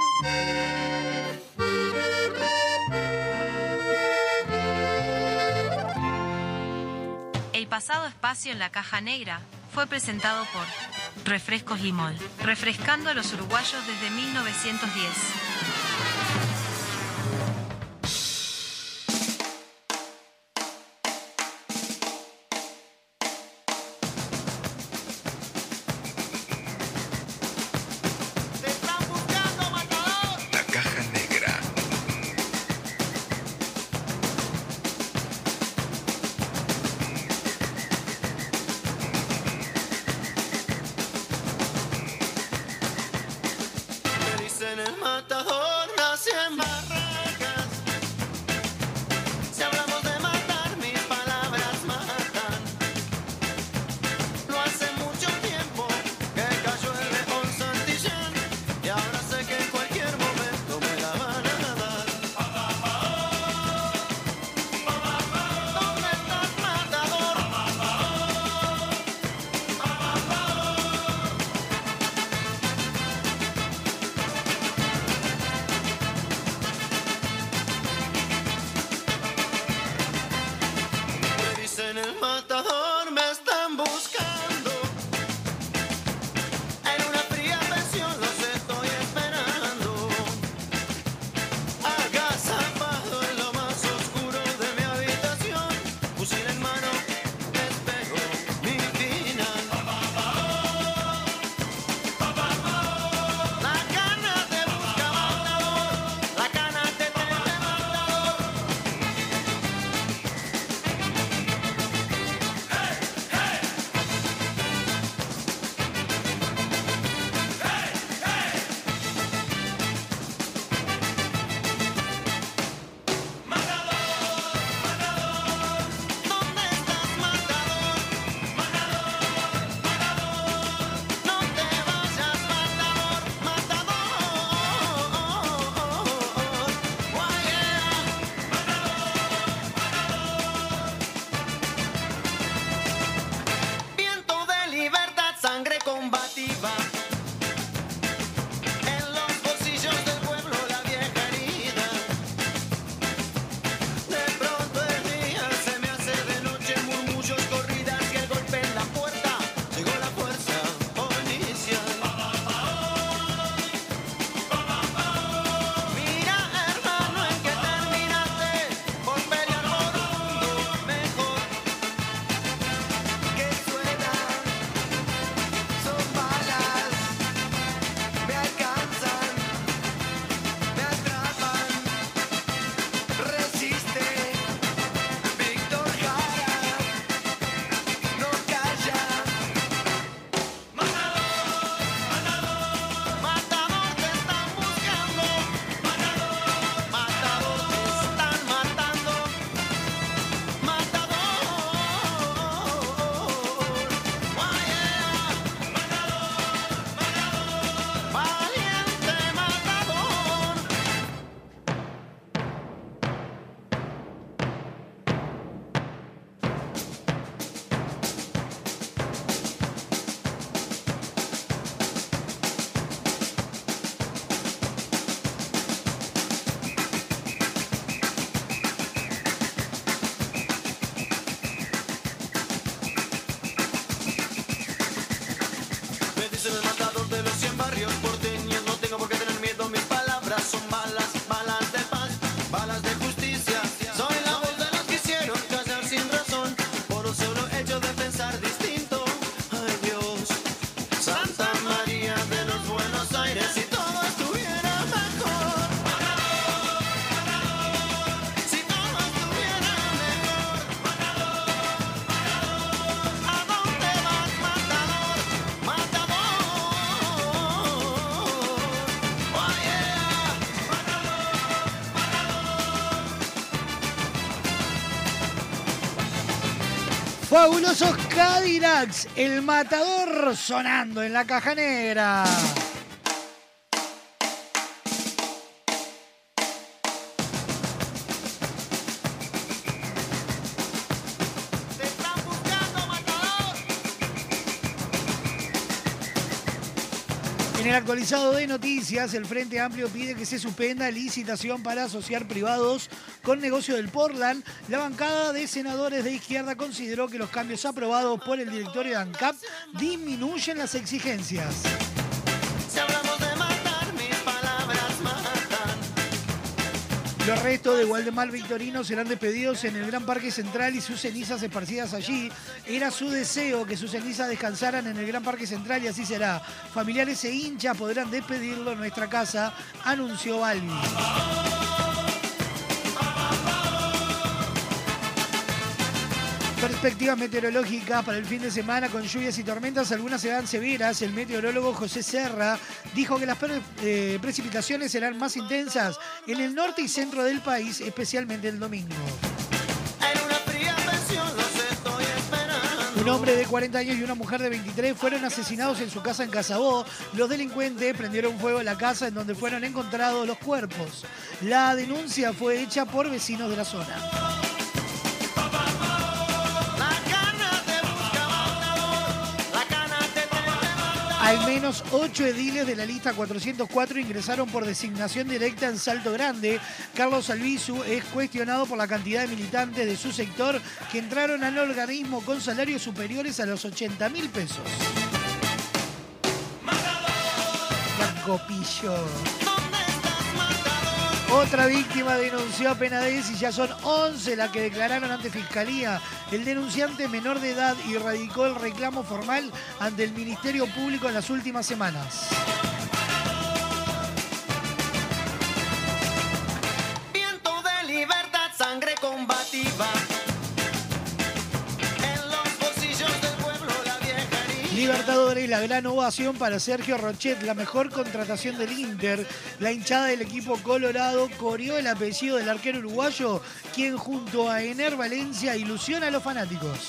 El pasado espacio en la caja negra fue presentado por Refrescos Limol, refrescando a los uruguayos desde 1910. Fabulosos Cadillacs, el matador sonando en la caja negra. En el actualizado de noticias, el Frente Amplio pide que se suspenda licitación para asociar privados con negocio del Portland. La bancada de senadores de izquierda consideró que los cambios aprobados por el directorio de ANCAP disminuyen las exigencias. Los restos de Waldemar Victorino serán despedidos en el Gran Parque Central y sus cenizas esparcidas allí. Era su deseo que sus cenizas descansaran en el Gran Parque Central y así será. Familiares e hinchas podrán despedirlo en nuestra casa, anunció Balbi. Perspectivas meteorológicas para el fin de semana con lluvias y tormentas, algunas serán severas. El meteorólogo José Serra dijo que las eh, precipitaciones serán más intensas en el norte y centro del país, especialmente el domingo. Un hombre de 40 años y una mujer de 23 fueron asesinados en su casa en Casabó. Los delincuentes prendieron fuego a la casa en donde fueron encontrados los cuerpos. La denuncia fue hecha por vecinos de la zona. Al menos ocho ediles de la lista 404 ingresaron por designación directa en Salto Grande. Carlos Albizu es cuestionado por la cantidad de militantes de su sector que entraron al organismo con salarios superiores a los 80 mil pesos. Otra víctima denunció a Penades y ya son 11 las que declararon ante Fiscalía. El denunciante menor de edad y radicó el reclamo formal ante el Ministerio Público en las últimas semanas. Libertadores, la gran ovación para Sergio Rochet, la mejor contratación del Inter. La hinchada del equipo colorado coreó el apellido del arquero uruguayo, quien junto a Ener Valencia ilusiona a los fanáticos.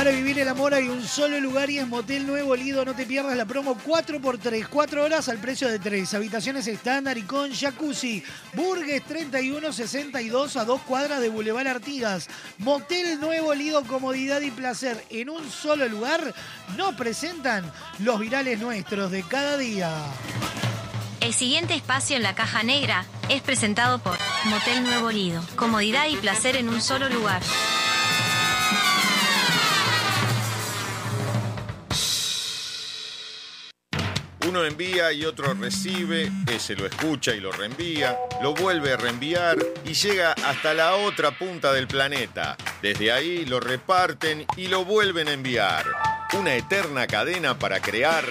Para vivir el amor hay un solo lugar y es Motel Nuevo Lido. No te pierdas la promo 4x3, 4 horas al precio de 3. Habitaciones estándar y con jacuzzi. Burgues 3162 a 2 cuadras de Boulevard Artigas. Motel Nuevo Lido, comodidad y placer en un solo lugar. No presentan los virales nuestros de cada día. El siguiente espacio en la caja negra es presentado por Motel Nuevo Lido. Comodidad y placer en un solo lugar. Uno envía y otro recibe, ese lo escucha y lo reenvía, lo vuelve a reenviar y llega hasta la otra punta del planeta. Desde ahí lo reparten y lo vuelven a enviar. Una eterna cadena para crear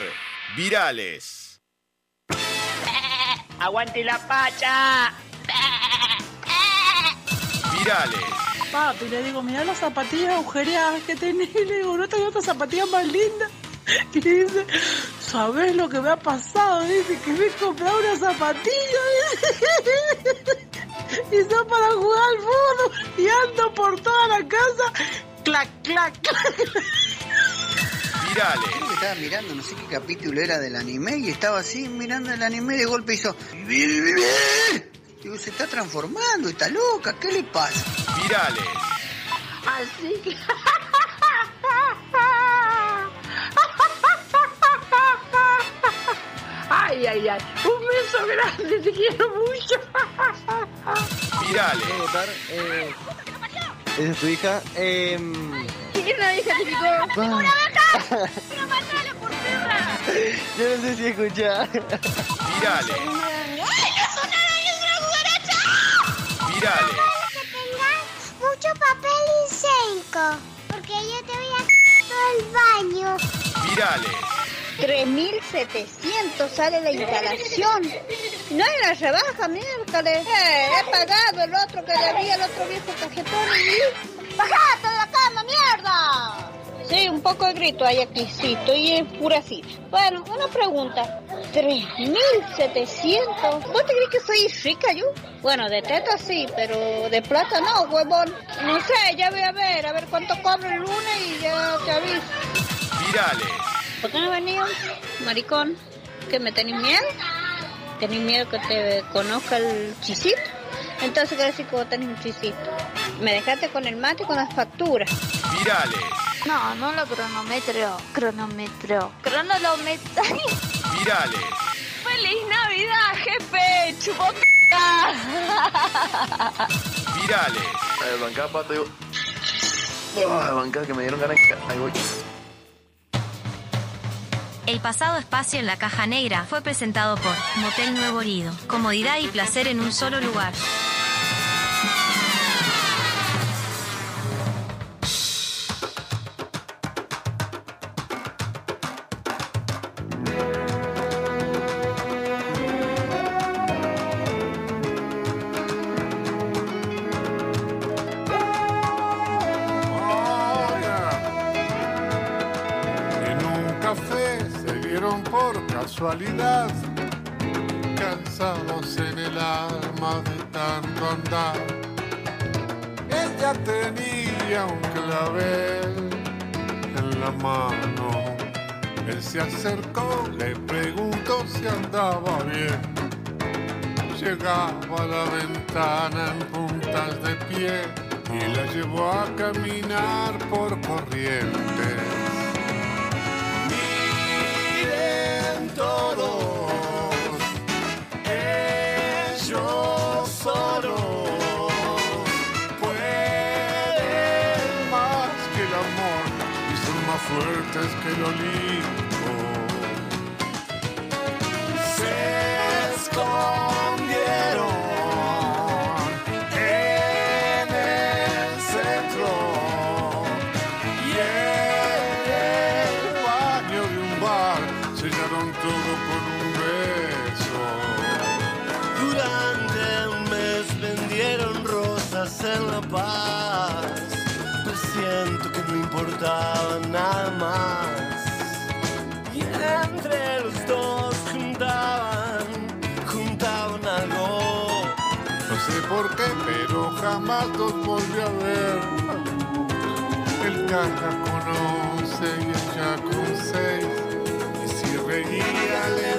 virales. ¡Aguante la pacha! Virales. Papi, le digo, mira las zapatillas agujereadas que tenés. Y le digo, no tengo otra zapatilla más linda. Y dice, ¿sabes lo que me ha pasado? Dice que me he comprado una zapatilla. dice. Y son para jugar al fútbol. Y ando por toda la casa. Clac, clac, clac. Virales. Creo que estaba mirando, no sé qué capítulo era del anime, y estaba así mirando el anime y de golpe hizo. Digo, se está transformando, está loca, ¿qué le pasa? Virales. Así que. Ay, ay, ay. Un beso grande, te quiero mucho. Virales. ¿Puedo votar? Eh, ¿Esa es tu hija? Eh, ¿Quién una hija? ¡Una vaca! ¡Pero matala por perra! yo no sé si escuchar. Virales. ¡Ay, no son nada, es una cucaracha! Virales. que tengas mucho papel higiénico, porque yo te voy a todo el baño. Virales. 3.700 sale la instalación. No hay la rebaja, miércoles. Eh, he pagado el otro que debía el otro viejo cajetón. y- ¡Bajate de la cama, mierda! Sí, un poco de grito hay aquí, sí, estoy enfurecida. Bueno, una pregunta. 3.700. ¿Vos te crees que soy rica yo? Bueno, de teta sí, pero de plata no, huevón. No sé, ya voy a ver, a ver cuánto cobro el lunes y ya te aviso. Virales. ¿Por qué no venía, maricón? ¿Que me tenés miedo? ¿Tenés miedo que te conozca el chisito? Entonces quiere decir que vos tenés un chisito. Me dejaste con el mate y con las facturas. Virales. No, no lo cronometro. Cronometro. Cronolometro. Virales. ¡Feliz Navidad, jefe! ¡Chupoca! Virales. A ver, bancá, pato, yo. Oh, bancá, que me dieron ganas. Ahí voy. El pasado espacio en la caja negra fue presentado por Motel Nuevo Lido. Comodidad y placer en un solo lugar. Acercó, le preguntó si andaba bien. Llegaba a la ventana en puntas de pie y la llevó a caminar por corrientes. Miren todos, ellos solos más que el El caja con once y ella con seis. Y si reía le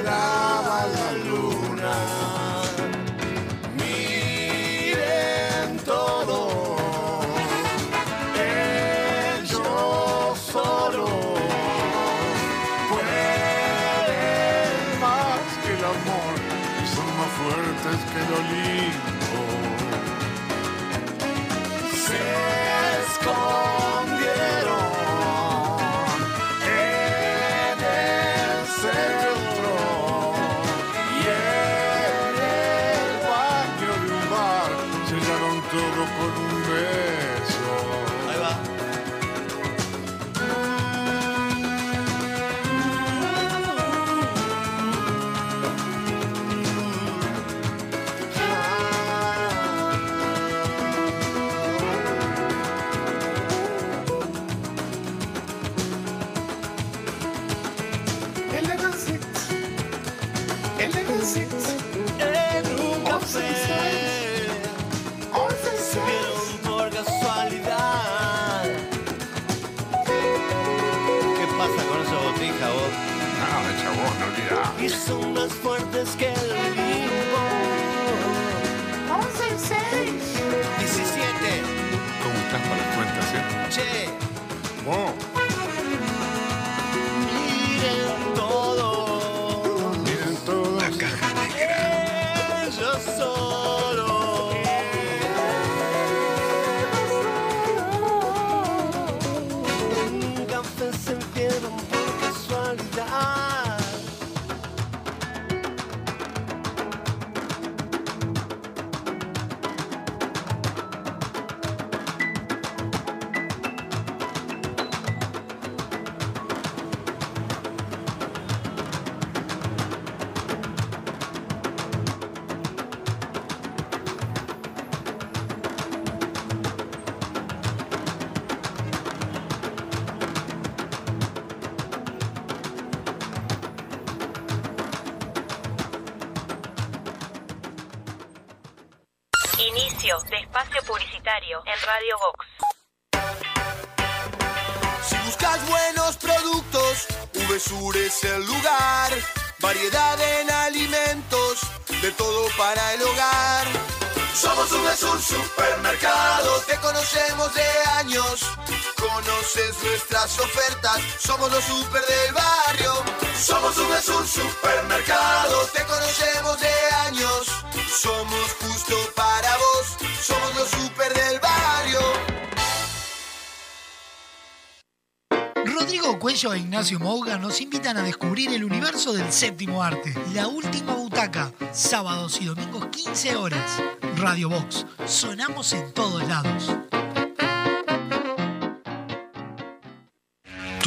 cuentas, eh? Inicio de espacio publicitario en Radio Vox. Si buscas buenos productos, VSUR es el lugar. Variedad en alimentos, de todo para el hogar. Somos VSUR Supermercado, te conocemos de años. Conoces nuestras ofertas, somos los super del barrio. Somos VSUR Supermercado, te conocemos de años. Somos justo para somos los super del barrio. Rodrigo Cuello e Ignacio Mouga nos invitan a descubrir el universo del séptimo arte. La última butaca, sábados y domingos 15 horas. Radio Box, sonamos en todos lados.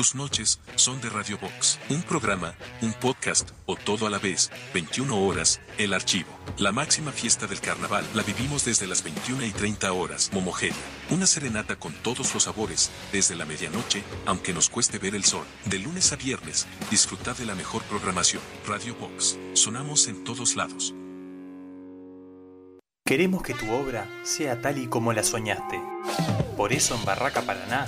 Tus noches son de Radio Box, un programa, un podcast o todo a la vez, 21 horas, el archivo. La máxima fiesta del carnaval la vivimos desde las 21 y 30 horas, Momogeria. Una serenata con todos los sabores, desde la medianoche, aunque nos cueste ver el sol. De lunes a viernes, disfruta de la mejor programación. Radio Box, sonamos en todos lados. Queremos que tu obra sea tal y como la soñaste. Por eso en Barraca Paraná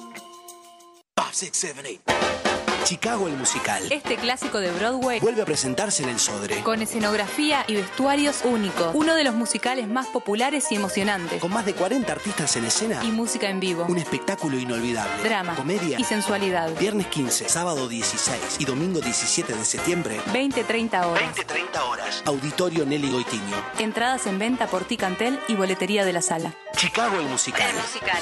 Chicago el musical. Este clásico de Broadway Vuelve a presentarse en el Sodre. con escenografía y vestuarios únicos. Uno de los musicales más populares y emocionantes. Con más de 40 artistas en escena. Y música en vivo. Un espectáculo inolvidable. Drama. Comedia. Y sensualidad. Viernes 15, sábado 16 y domingo 17 de septiembre. 20-30 horas. 20-30 horas. Auditorio Nelly Goitiño. Entradas en venta por Ticantel y boletería de la sala. Chicago el musical. musical.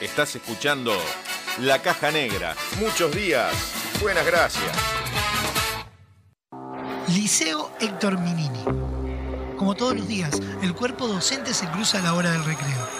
Estás escuchando La Caja Negra. Muchos días. Buenas gracias. Liceo Héctor Minini. Como todos los días, el cuerpo docente se cruza a la hora del recreo.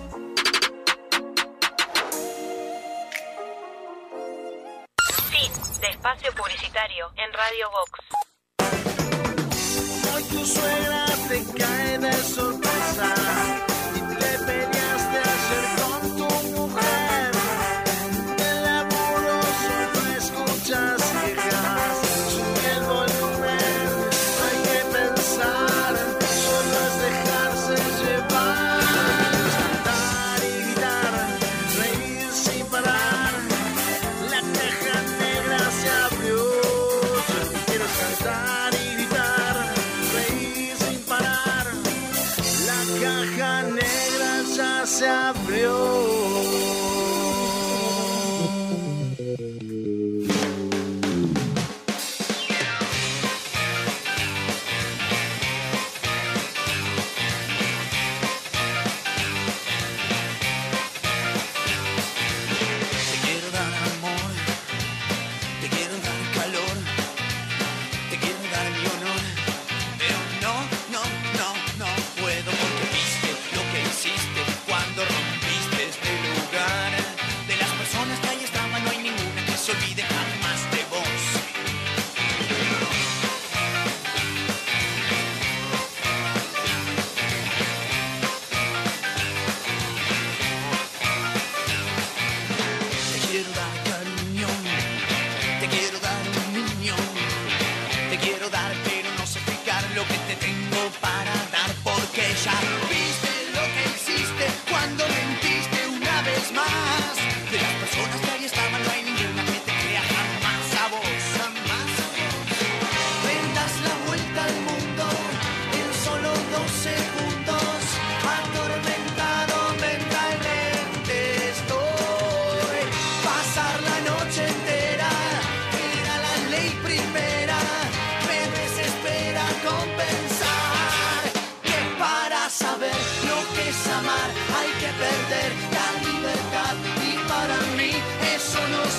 En Radio Vox. Te cae.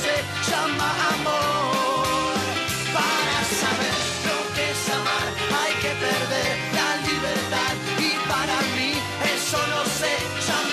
se llama amor. Para saber lo que es amar hay que perder la libertad y para mí eso no se llama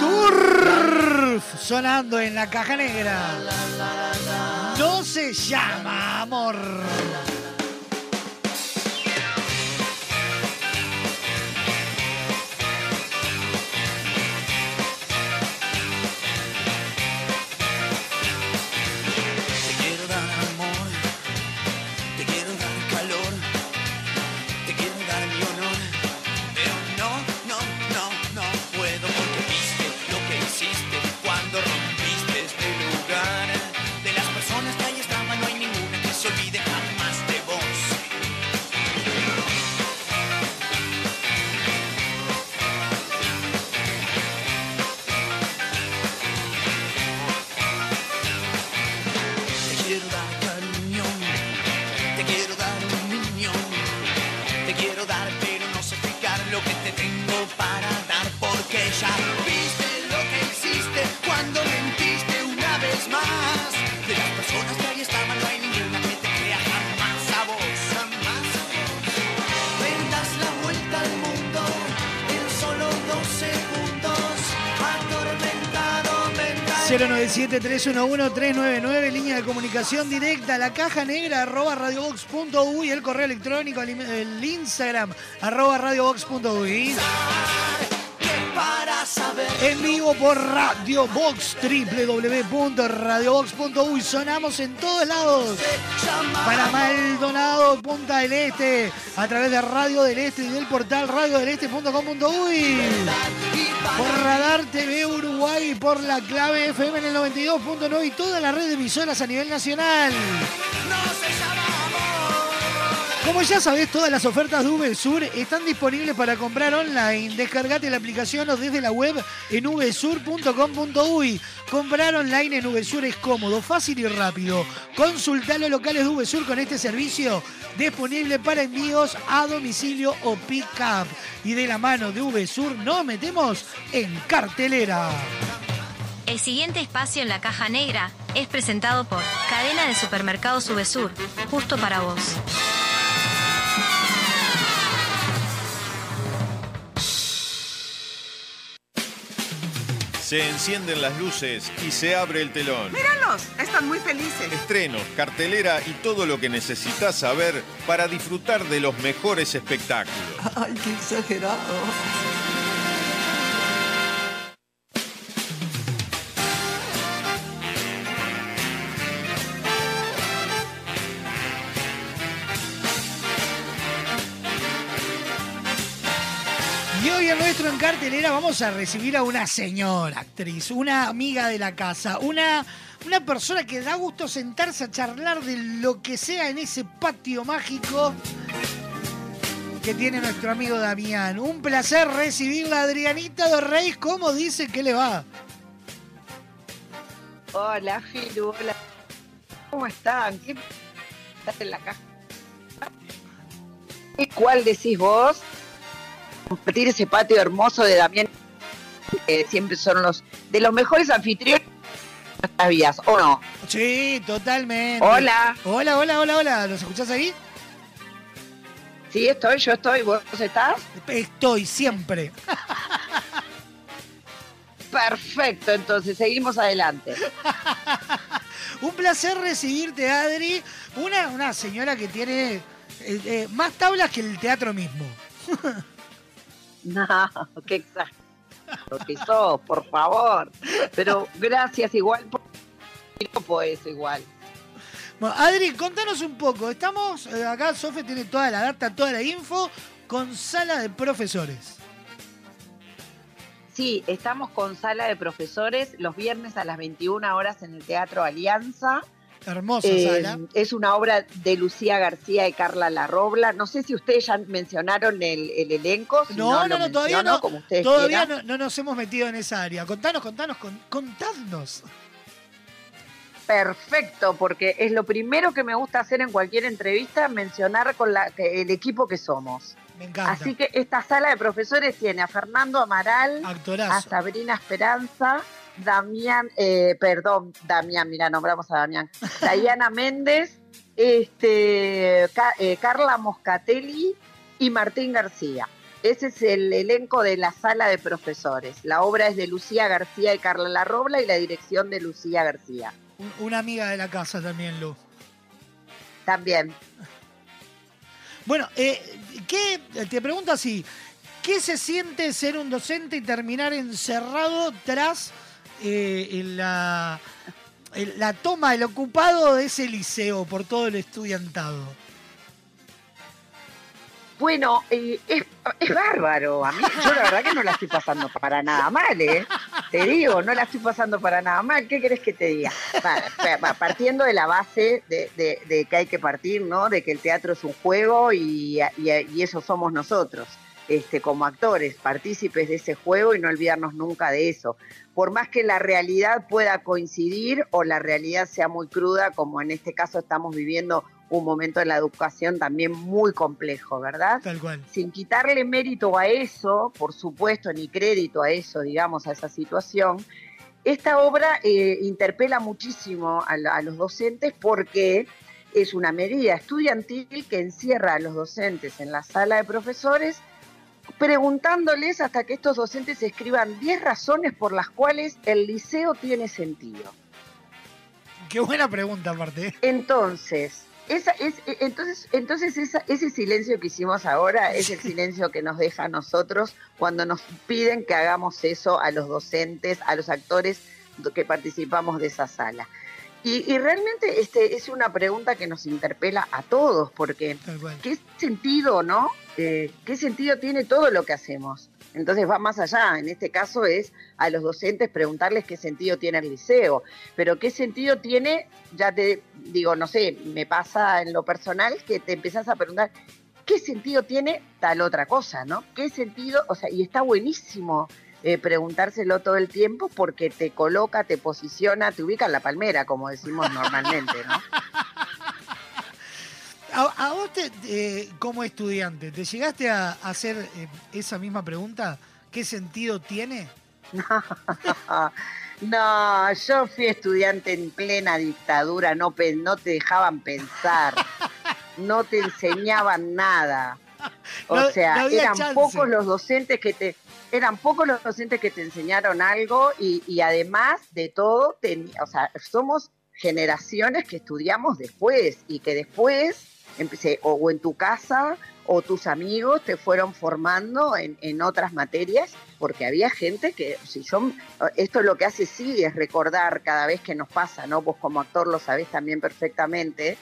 Turf sonando en la caja negra. No se llama amor. 4311-399, línea de comunicación directa, la caja negra arroba radiobox.uy, el correo electrónico, el Instagram arroba radiobox.uy. En vivo por Radio Box, www.radiobox.uy. Sonamos en todos lados. Para Maldonado, Punta del Este, a través de Radio del Este y del portal radiodeleste.com.uy. Por Radar TV Uruguay, por la clave FM en el 92.9 y toda la red de emisoras a nivel nacional. Como ya sabés, todas las ofertas de VSUR están disponibles para comprar online. Descargate la aplicación o desde la web en vsur.com.uy. Comprar online en VSUR es cómodo, fácil y rápido. Consulta los locales de VSUR con este servicio disponible para envíos a domicilio o pick-up. Y de la mano de VSUR nos metemos en cartelera. El siguiente espacio en la caja negra es presentado por Cadena de Supermercados Subesur, justo para vos. Se encienden las luces y se abre el telón. Míralos, están muy felices. Estrenos, cartelera y todo lo que necesitas saber para disfrutar de los mejores espectáculos. Ay, qué exagerado. En cartelera vamos a recibir a una señora actriz, una amiga de la casa, una, una persona que da gusto sentarse a charlar de lo que sea en ese patio mágico que tiene nuestro amigo Damián. Un placer recibirla, Adrianita de Reis. ¿Cómo dice que le va? Hola, Filu, hola. ¿Cómo están? ¿Qué estás en la caja? ¿Y cuál decís vos? Compartir ese patio hermoso de Damián, que siempre son los de los mejores anfitriones de nuestras vidas, ¿o no? Sí, totalmente. Hola. Hola, hola, hola, hola. ¿Nos escuchás ahí? Sí, estoy, yo estoy. ¿Vos estás? Estoy siempre. Perfecto, entonces seguimos adelante. Un placer recibirte, Adri. Una, una señora que tiene eh, eh, más tablas que el teatro mismo. No, qué exagerado que sos, por favor. Pero gracias igual por por eso igual. Bueno, Adri, contanos un poco. Estamos, eh, acá Sofe tiene toda la data, toda la info, con sala de profesores. Sí, estamos con sala de profesores los viernes a las 21 horas en el Teatro Alianza. Hermosa Eh, sala. Es una obra de Lucía García y Carla Larrobla. No sé si ustedes ya mencionaron el, el elenco. si No, no, no, todavía no. Como ustedes Todavía no, no nos hemos metido en esa área. Contanos, contanos, con- contadnos. Perfecto, porque es lo primero que me gusta hacer en cualquier entrevista, mencionar con la, el equipo que somos. Me encanta. Así que esta sala de profesores tiene a Fernando Amaral, Actorazo. a Sabrina Esperanza, Damián, eh, perdón, Damián, mira, nombramos a Damián, Dayana Méndez, este, Ca- eh, Carla Moscatelli y Martín García. Ese es el elenco de la sala de profesores. La obra es de Lucía García y Carla Larrobla y la dirección de Lucía García. Un- Una amiga de la casa también, Lu. También. Bueno, eh, ¿qué, te pregunto así, ¿qué se siente ser un docente y terminar encerrado tras eh, la, la toma, el ocupado de ese liceo por todo el estudiantado? Bueno, eh, es, bárbaro. A mí, yo la verdad que no la estoy pasando para nada mal, ¿eh? Te digo, no la estoy pasando para nada mal. ¿Qué querés que te diga? Pa- pa- pa- Partiendo de la base de, de- de que hay que partir, ¿no? De que el teatro es un juego y, y- y eso somos nosotros. Este, como actores, partícipes de ese juego y no olvidarnos nunca de eso. Por más que la realidad pueda coincidir o la realidad sea muy cruda, como en este caso estamos viviendo un momento de la educación también muy complejo, ¿verdad? Tal cual. Sin quitarle mérito a eso, por supuesto, ni crédito a eso, digamos, a esa situación, esta obra eh, interpela muchísimo a, la- a los docentes porque es una medida estudiantil que encierra a los docentes en la sala de profesores preguntándoles hasta que estos docentes escriban 10 razones por las cuales el liceo tiene sentido. Qué buena pregunta, aparte. ¿eh? Entonces, esa es, e- entonces, entonces esa- ese silencio que hicimos ahora es el silencio que nos deja a nosotros cuando nos piden que hagamos eso a los docentes, a los actores que participamos de esa sala. Y, y realmente este, es una pregunta que nos interpela a todos, porque ¿qué sentido, no? Eh, ¿Qué sentido tiene todo lo que hacemos? Entonces va más allá, en este caso es a los docentes preguntarles qué sentido tiene el liceo, pero qué sentido tiene, ya te digo, no sé, me pasa en lo personal que te empezás a preguntar, ¿qué sentido tiene tal otra cosa, no? ¿Qué sentido? O sea, y está buenísimo eh, preguntárselo todo el tiempo porque te coloca, te posiciona, te ubica en la palmera, como decimos normalmente, ¿no? A, a vos, te- eh, como estudiante, ¿te llegaste a hacer eh, esa misma pregunta? ¿Qué sentido tiene? No, yo fui estudiante en plena dictadura, no, te dejaban pensar, no te enseñaban nada. O No- sea, no eran chance. pocos los docentes que te eran pocos los docentes que te enseñaron algo y, además de todo, o sea, somos generaciones que estudiamos después y que después empecé o, o en tu casa o tus amigos te fueron formando en, en otras materias porque había gente que si yo esto lo que hace sí es recordar cada vez que nos pasa no vos como actor lo sabés también perfectamente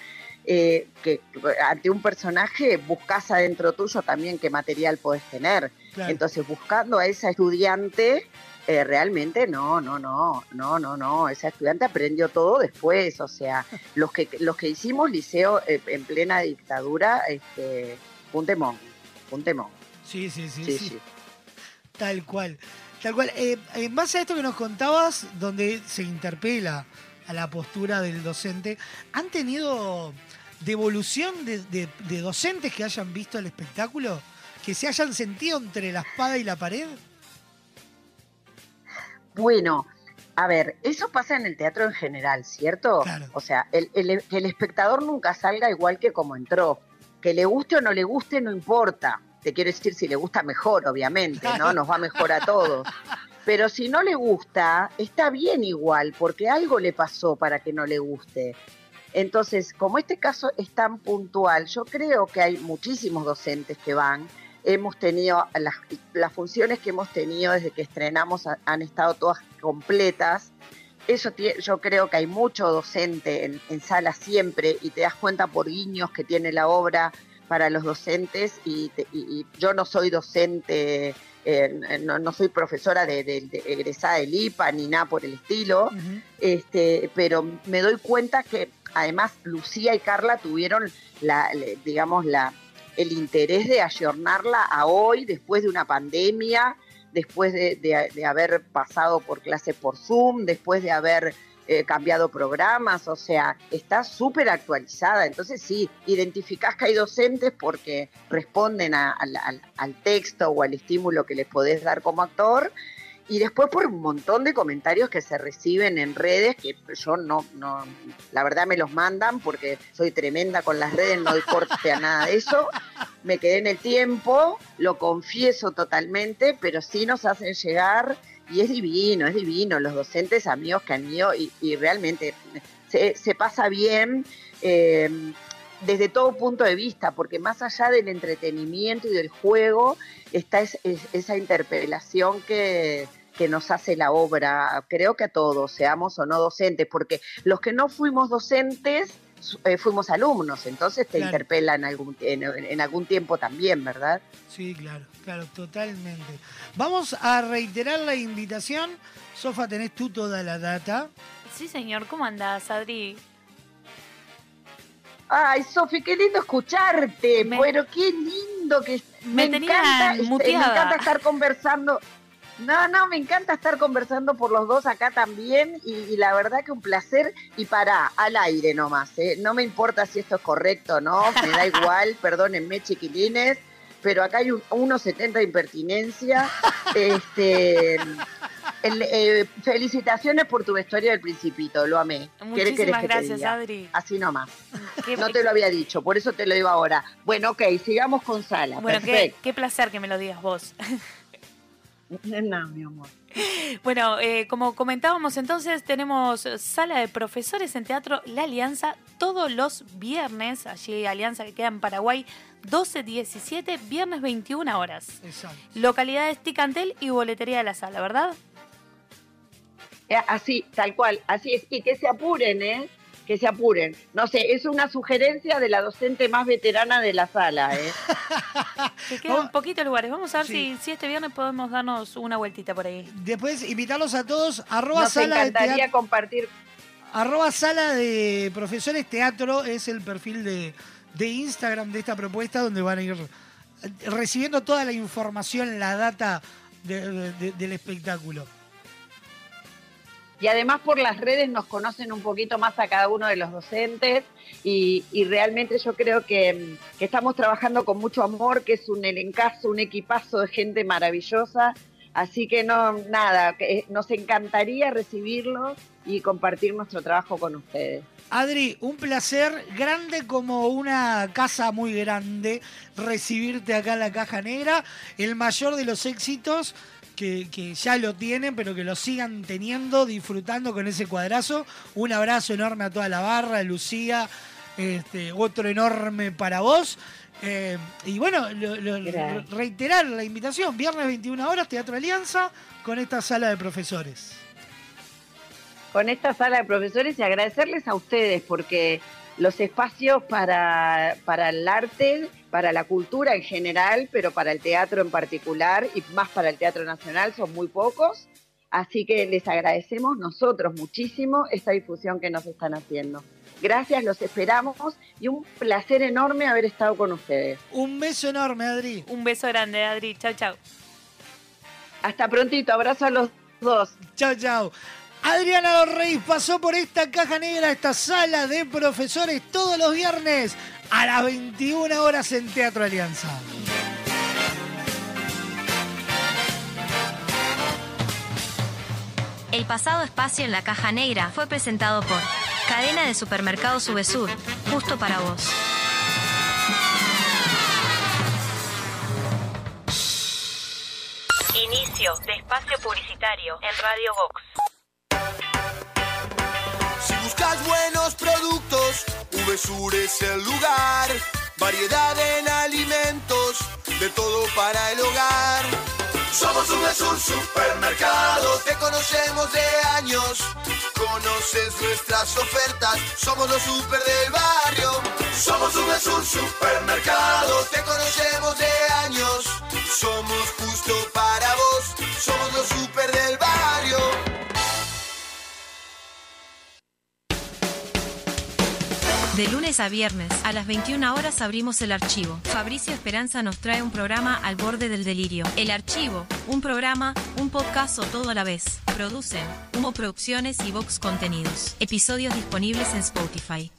eh, que ante un personaje buscas adentro tuyo también qué material podés tener Claro. entonces buscando a esa estudiante eh, realmente no, no, no, no, no, no. Esa estudiante aprendió todo después. O sea, los que los que hicimos liceo eh, en plena dictadura, este, un temón, un temón. Sí, sí, sí, Sí, sí. sí. Tal cual. Tal cual. Eh, en base a esto que nos contabas, donde se interpela a la postura del docente, ¿han tenido devolución de, de- de docentes que hayan visto el espectáculo? ¿Que se hayan sentido entre la espada y la pared? Bueno, a ver, eso pasa en el teatro en general, ¿cierto? O sea, el, el espectador nunca salga igual que como entró. Que le guste o no le guste, no importa. Te quiero decir, si le gusta mejor, obviamente, ¿no? Nos va mejor a todos. Pero si no le gusta, está bien igual, porque algo le pasó para que no le guste. Entonces, como este caso es tan puntual, yo creo que hay muchísimos docentes que van. Hemos tenido, las, las funciones que hemos tenido desde que estrenamos ha- han estado todas completas. Eso yo creo que hay mucho docente en, en sala siempre y te das cuenta por guiños que tiene la obra para los docentes y, te- y- y yo no soy docente, eh, no, no soy profesora de, de- de egresada del IPA ni nada por el estilo, este, pero me doy cuenta que además Lucía y Carla tuvieron la, digamos, la, el interés de ayornarla a hoy después de una pandemia, después de, haber pasado por clases por Zoom, después de haber eh, cambiado programas, o sea, está súper actualizada. Entonces sí, identificás que hay docentes porque responden al- al texto o al estímulo que les podés dar como actor y después por un montón de comentarios que se reciben en redes que yo no, no, la verdad me los mandan porque soy tremenda con las redes, no doy corte a nada de eso. Me quedé en el tiempo, lo confieso totalmente, pero sí nos hacen llegar y es divino, es divino. Los docentes amigos que han ido y, realmente se, se pasa bien. eh, desde todo punto de vista, porque más allá del entretenimiento y del juego, está es- es- esa interpelación que, que nos hace la obra, creo que a todos, seamos o no docentes, porque los que no fuimos docentes eh, fuimos alumnos, entonces te Claro. interpelan algún, en, en algún tiempo también, ¿verdad? Sí, claro, claro, totalmente. Vamos a reiterar la invitación. Sofa, tenés tú toda la data. Sí, señor. ¿Cómo andás, Adri? Ay, Sofi, qué lindo escucharte, pero qué lindo que Me tenían encanta, este, muteada. Me encanta estar conversando. No, no, me encanta estar conversando por los dos acá también y, y la verdad que un placer y para al aire nomás, ¿eh? no me importa si esto es correcto o no, me da igual, perdónenme chiquilines, pero acá hay un 1,70 de impertinencia. Este, el- eh, felicitaciones por tu vestuario del principito, lo amé. ¿Qué Muchísimas querés que gracias? Adri. Así nomás. Qué- No te lo había dicho, por eso te lo digo ahora. Bueno, ok, sigamos con Sala. Bueno, qué, qué placer que me lo digas vos. No, mi amor. Bueno, eh, como comentábamos entonces, tenemos sala de profesores en Teatro La Alianza todos los viernes, allí Alianza que queda en Paraguay, 12-17, viernes 21 horas. Exacto. Localidades Ticantel y boletería de la sala, ¿verdad? Eh, Así, tal cual, así es. Y que se apuren, ¿eh? Que se apuren. No sé, es una sugerencia de la docente más veterana de la sala, ¿eh? Que quedan poquitos lugares. Vamos a ver Sí. si, si este viernes podemos darnos una vueltita por ahí. Después invitarlos a todos, arroba Nos sala de encantaría teatro. compartir. Arroba sala de profesores teatro es el perfil de, de Instagram de esta propuesta donde van a ir recibiendo toda la información, la data de- de- del espectáculo. Y además por las redes nos conocen un poquito más a cada uno de los docentes y, realmente yo creo que, estamos trabajando con mucho amor, que es un elencazo, un equipazo de gente maravillosa. Así que no, nada, eh, nos encantaría recibirlos y compartir nuestro trabajo con ustedes. Adri, un placer grande como una casa muy grande recibirte acá en la caja negra. El mayor de los éxitos que, que ya lo tienen, pero que lo sigan teniendo, disfrutando con ese cuadrazo. Un abrazo enorme a toda la barra, Lucía. Este, otro enorme para vos. Eh, y bueno, lo- lo- Gracias. reiterar la invitación, viernes 21 horas, Teatro Alianza, con esta sala de profesores. con esta sala de profesores y agradecerles a ustedes porque los espacios para, para el arte, para la cultura en general, pero para el teatro en particular y más para el Teatro Nacional son muy pocos. Así que les agradecemos nosotros muchísimo esta difusión que nos están haciendo. Gracias, los esperamos y un placer enorme haber estado con ustedes. Un beso enorme, Adri. Un beso grande, Adri. Chau, chau. Hasta prontito, abrazo a los dos. Chao, chao. Adriana Reyes pasó por esta caja negra, esta sala de profesores todos los viernes a las 21 horas en Teatro Alianza. El pasado espacio en la caja negra fue presentado por Cadena de Supermercados Subesur, justo para vos. Inicio de espacio publicitario en Radio Vox. Buenos productos, VSUR es el lugar. Variedad en alimentos, de todo para el hogar. Somos VSUR Supermercado, te conocemos de años. Conoces nuestras ofertas, somos los super del barrio. Somos VSUR Supermercado, te conocemos de años. De lunes a viernes, a las 21 horas abrimos el archivo. Fabricio Esperanza nos trae un programa al borde del delirio. El archivo, un programa, un podcast o todo a la vez. Producen Humo Producciones y Vox Contenidos. Episodios disponibles en Spotify.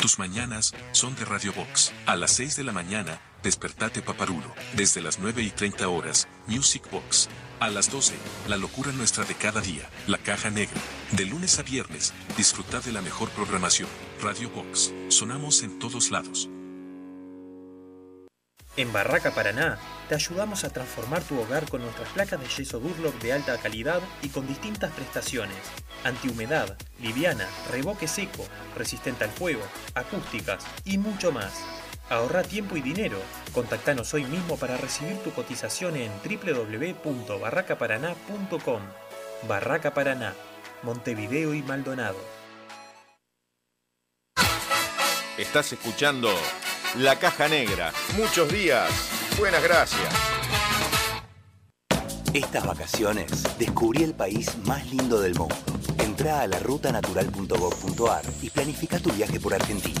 Tus mañanas son de Radio Box. A las 6 de la mañana, despertate paparulo. Desde las 9 y 30 horas, Music Box. A las 12, la locura nuestra de cada día, la caja negra. De lunes a viernes, disfruta de la mejor programación. Radio Box. Sonamos en todos lados. En Barraca Paraná te ayudamos a transformar tu hogar con nuestras placas de yeso Durlock de alta calidad y con distintas prestaciones. Antihumedad, liviana, revoque seco, resistente al fuego, acústicas y mucho más. Ahorra tiempo y dinero. Contactanos hoy mismo para recibir tu cotización en www.barracaparaná.com. Barraca Paraná, Montevideo y Maldonado. Estás escuchando La Caja Negra. Muchos días. Buenas gracias. Estas vacaciones descubrí el país más lindo del mundo. Entra a la rutanatural.gov.ar y planifica tu viaje por Argentina.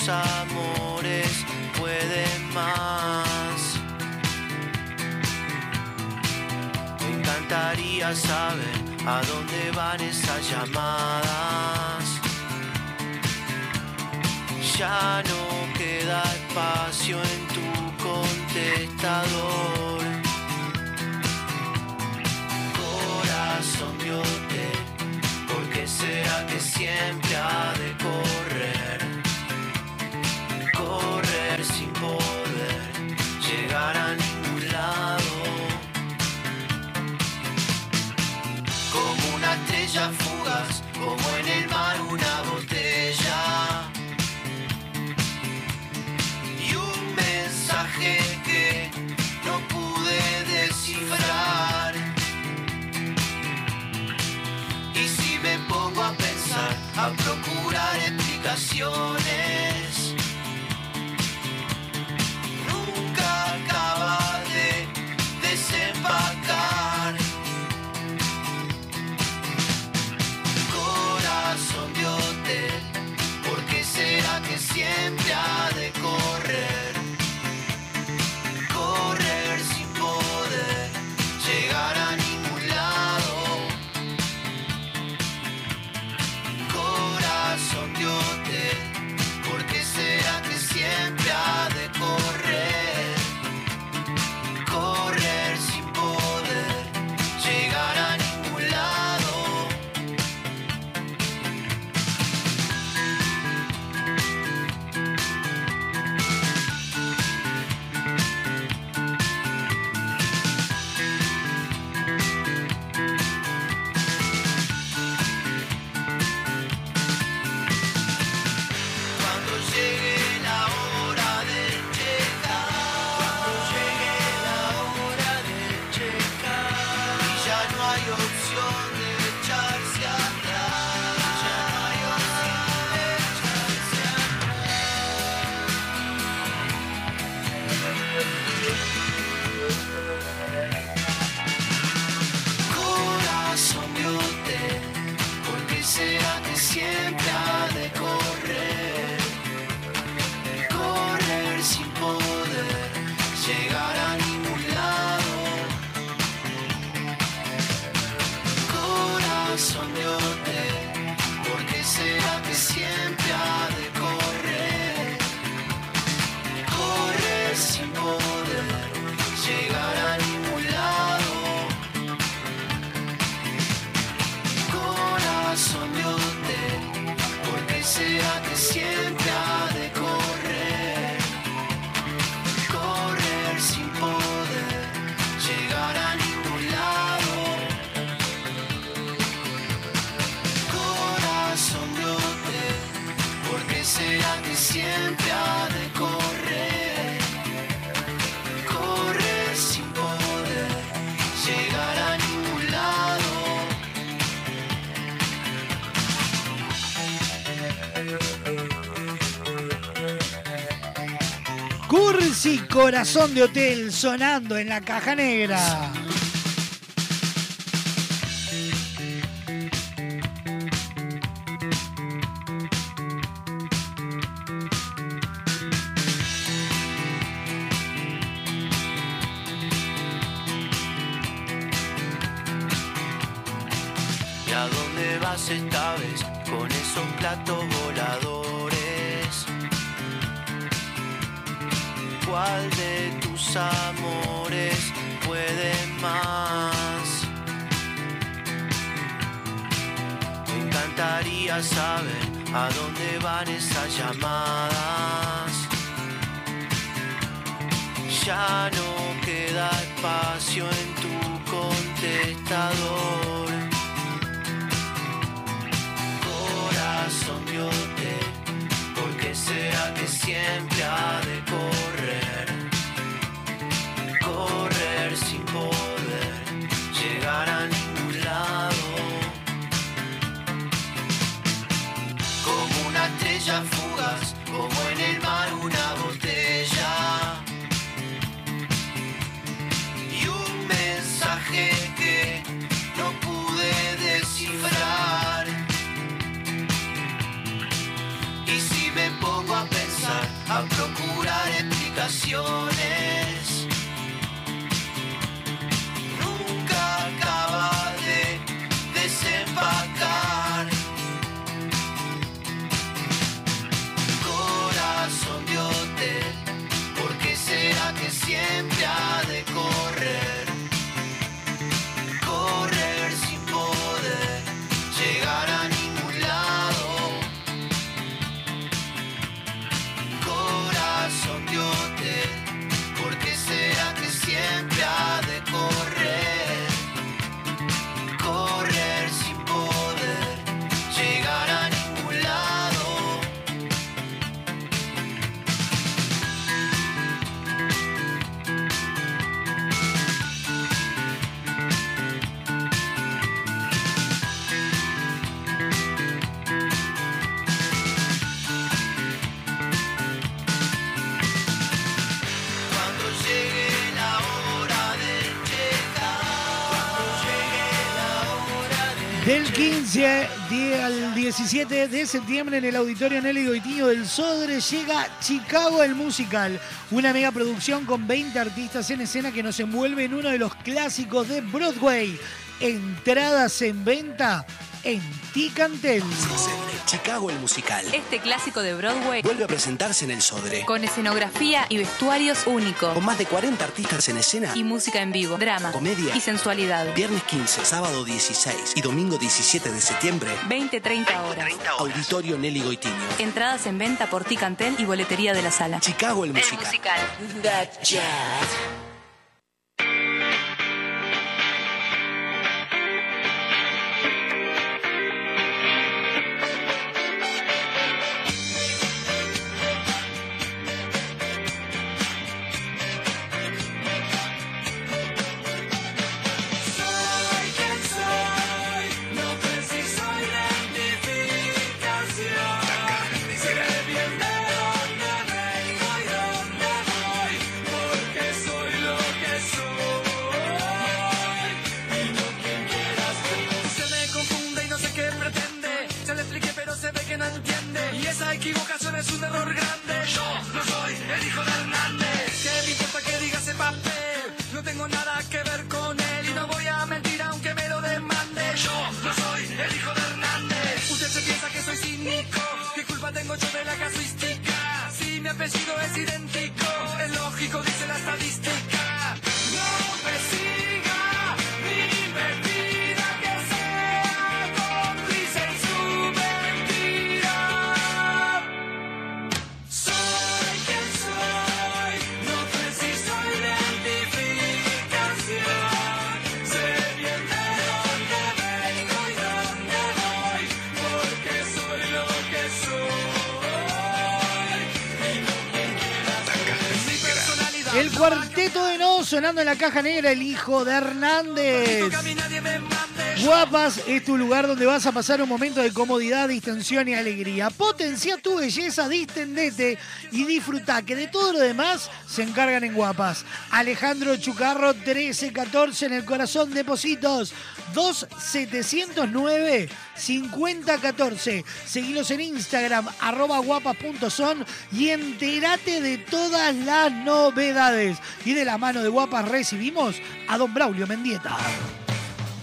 tus amores puede más? Me encantaría saber a dónde van esas llamadas. Ya no queda espacio en tu contestador. corazón biote, ¿por qué será que siempre ha de correr? Sin poder llegar a ningún lado. Como una estrella fugaz, como en el mar una botella. Y un mensaje que no pude descifrar. Y si me pongo a pensar, a procurar explicaciones, Corazón de Hotel sonando en la caja negra. 17 de septiembre en el Auditorio Nelly Goitiño del Sodre llega Chicago el Musical, una mega producción con 20 artistas en escena que nos envuelve en uno de los clásicos de Broadway. Entradas en venta en Ticantel. Chicago el musical. Este clásico de Broadway Vuelve a presentarse en el Sodre. con escenografía y vestuarios únicos. Con más de 40 artistas en escena. Y música en vivo, drama, Comedia. y sensualidad. Viernes 15, sábado 16 y domingo 17 de septiembre. 20-30 horas. Auditorio Nelly Goitiño. Entradas en venta por Ticantel y boletería de la sala. Chicago el musical. musical. grande. Si mi sonando en la caja negra, el hijo de Hernández. Guapas es tu lugar donde vas a pasar un momento de comodidad, distensión y alegría. Potencia tu belleza, distendete y disfruta que de todo lo demás se encargan en Guapas. Alejandro Chucarro 1314 en el corazón de Positos 2709 5014. Seguilos en Instagram arroba guapas.son y entérate de todas las novedades. Y de la mano de Guapas recibimos a don Braulio Mendieta.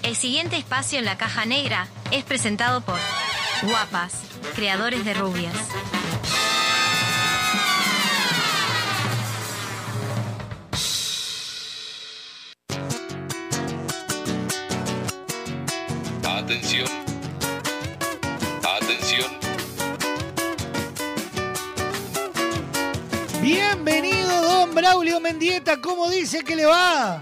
El siguiente espacio en la caja negra es presentado por Guapas, creadores de rubias. Atención. Atención. Bienvenido, don Braulio Mendieta. ¿Cómo dice que le va?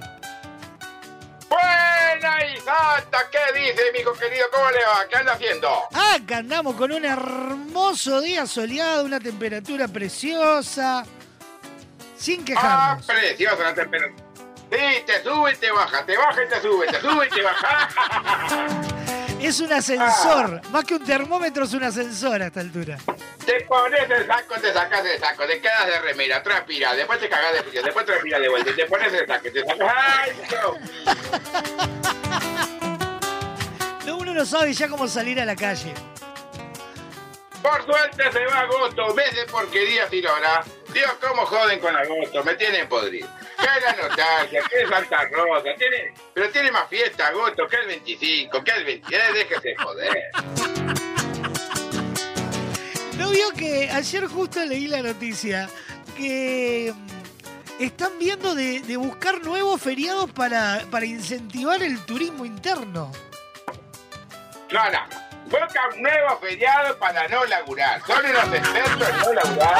Buena y santa, ¿qué dice, mijo querido? ¿Cómo le va? ¿Qué anda haciendo? Acá andamos con un hermoso día soleado, una temperatura preciosa. Sin Ah, quejarnos. preciosa la temperatura. Sí, te sube y te baja, te baja y te sube, te sube y te baja. Es un ascensor. Más que un termómetro, es un ascensor a esta altura. Te pones el saco, te sacas el saco, te quedas de remera, transpiras, después te cagas de frío, después transpiras de vuelta, y te pones el saco, te sacas. ¡Ay, no! No, uno no sabe ya cómo salir a la calle. Por suerte se va agosto, mes de porquería sin hora. Dios, cómo joden con agosto, me tienen podrido. ¿Qué es la nostalgia? ¿Qué es Santa Rosa? Tiene, pero tiene más fiesta agosto que el 25, que el 23, déjese joder. ¿No vio que ayer justo leí la noticia que mm, están viendo de, buscar nuevos feriados para, para incentivar el turismo interno? No, no. Buscan nuevos feriados para no laburar. Son unos expertos en no laburar.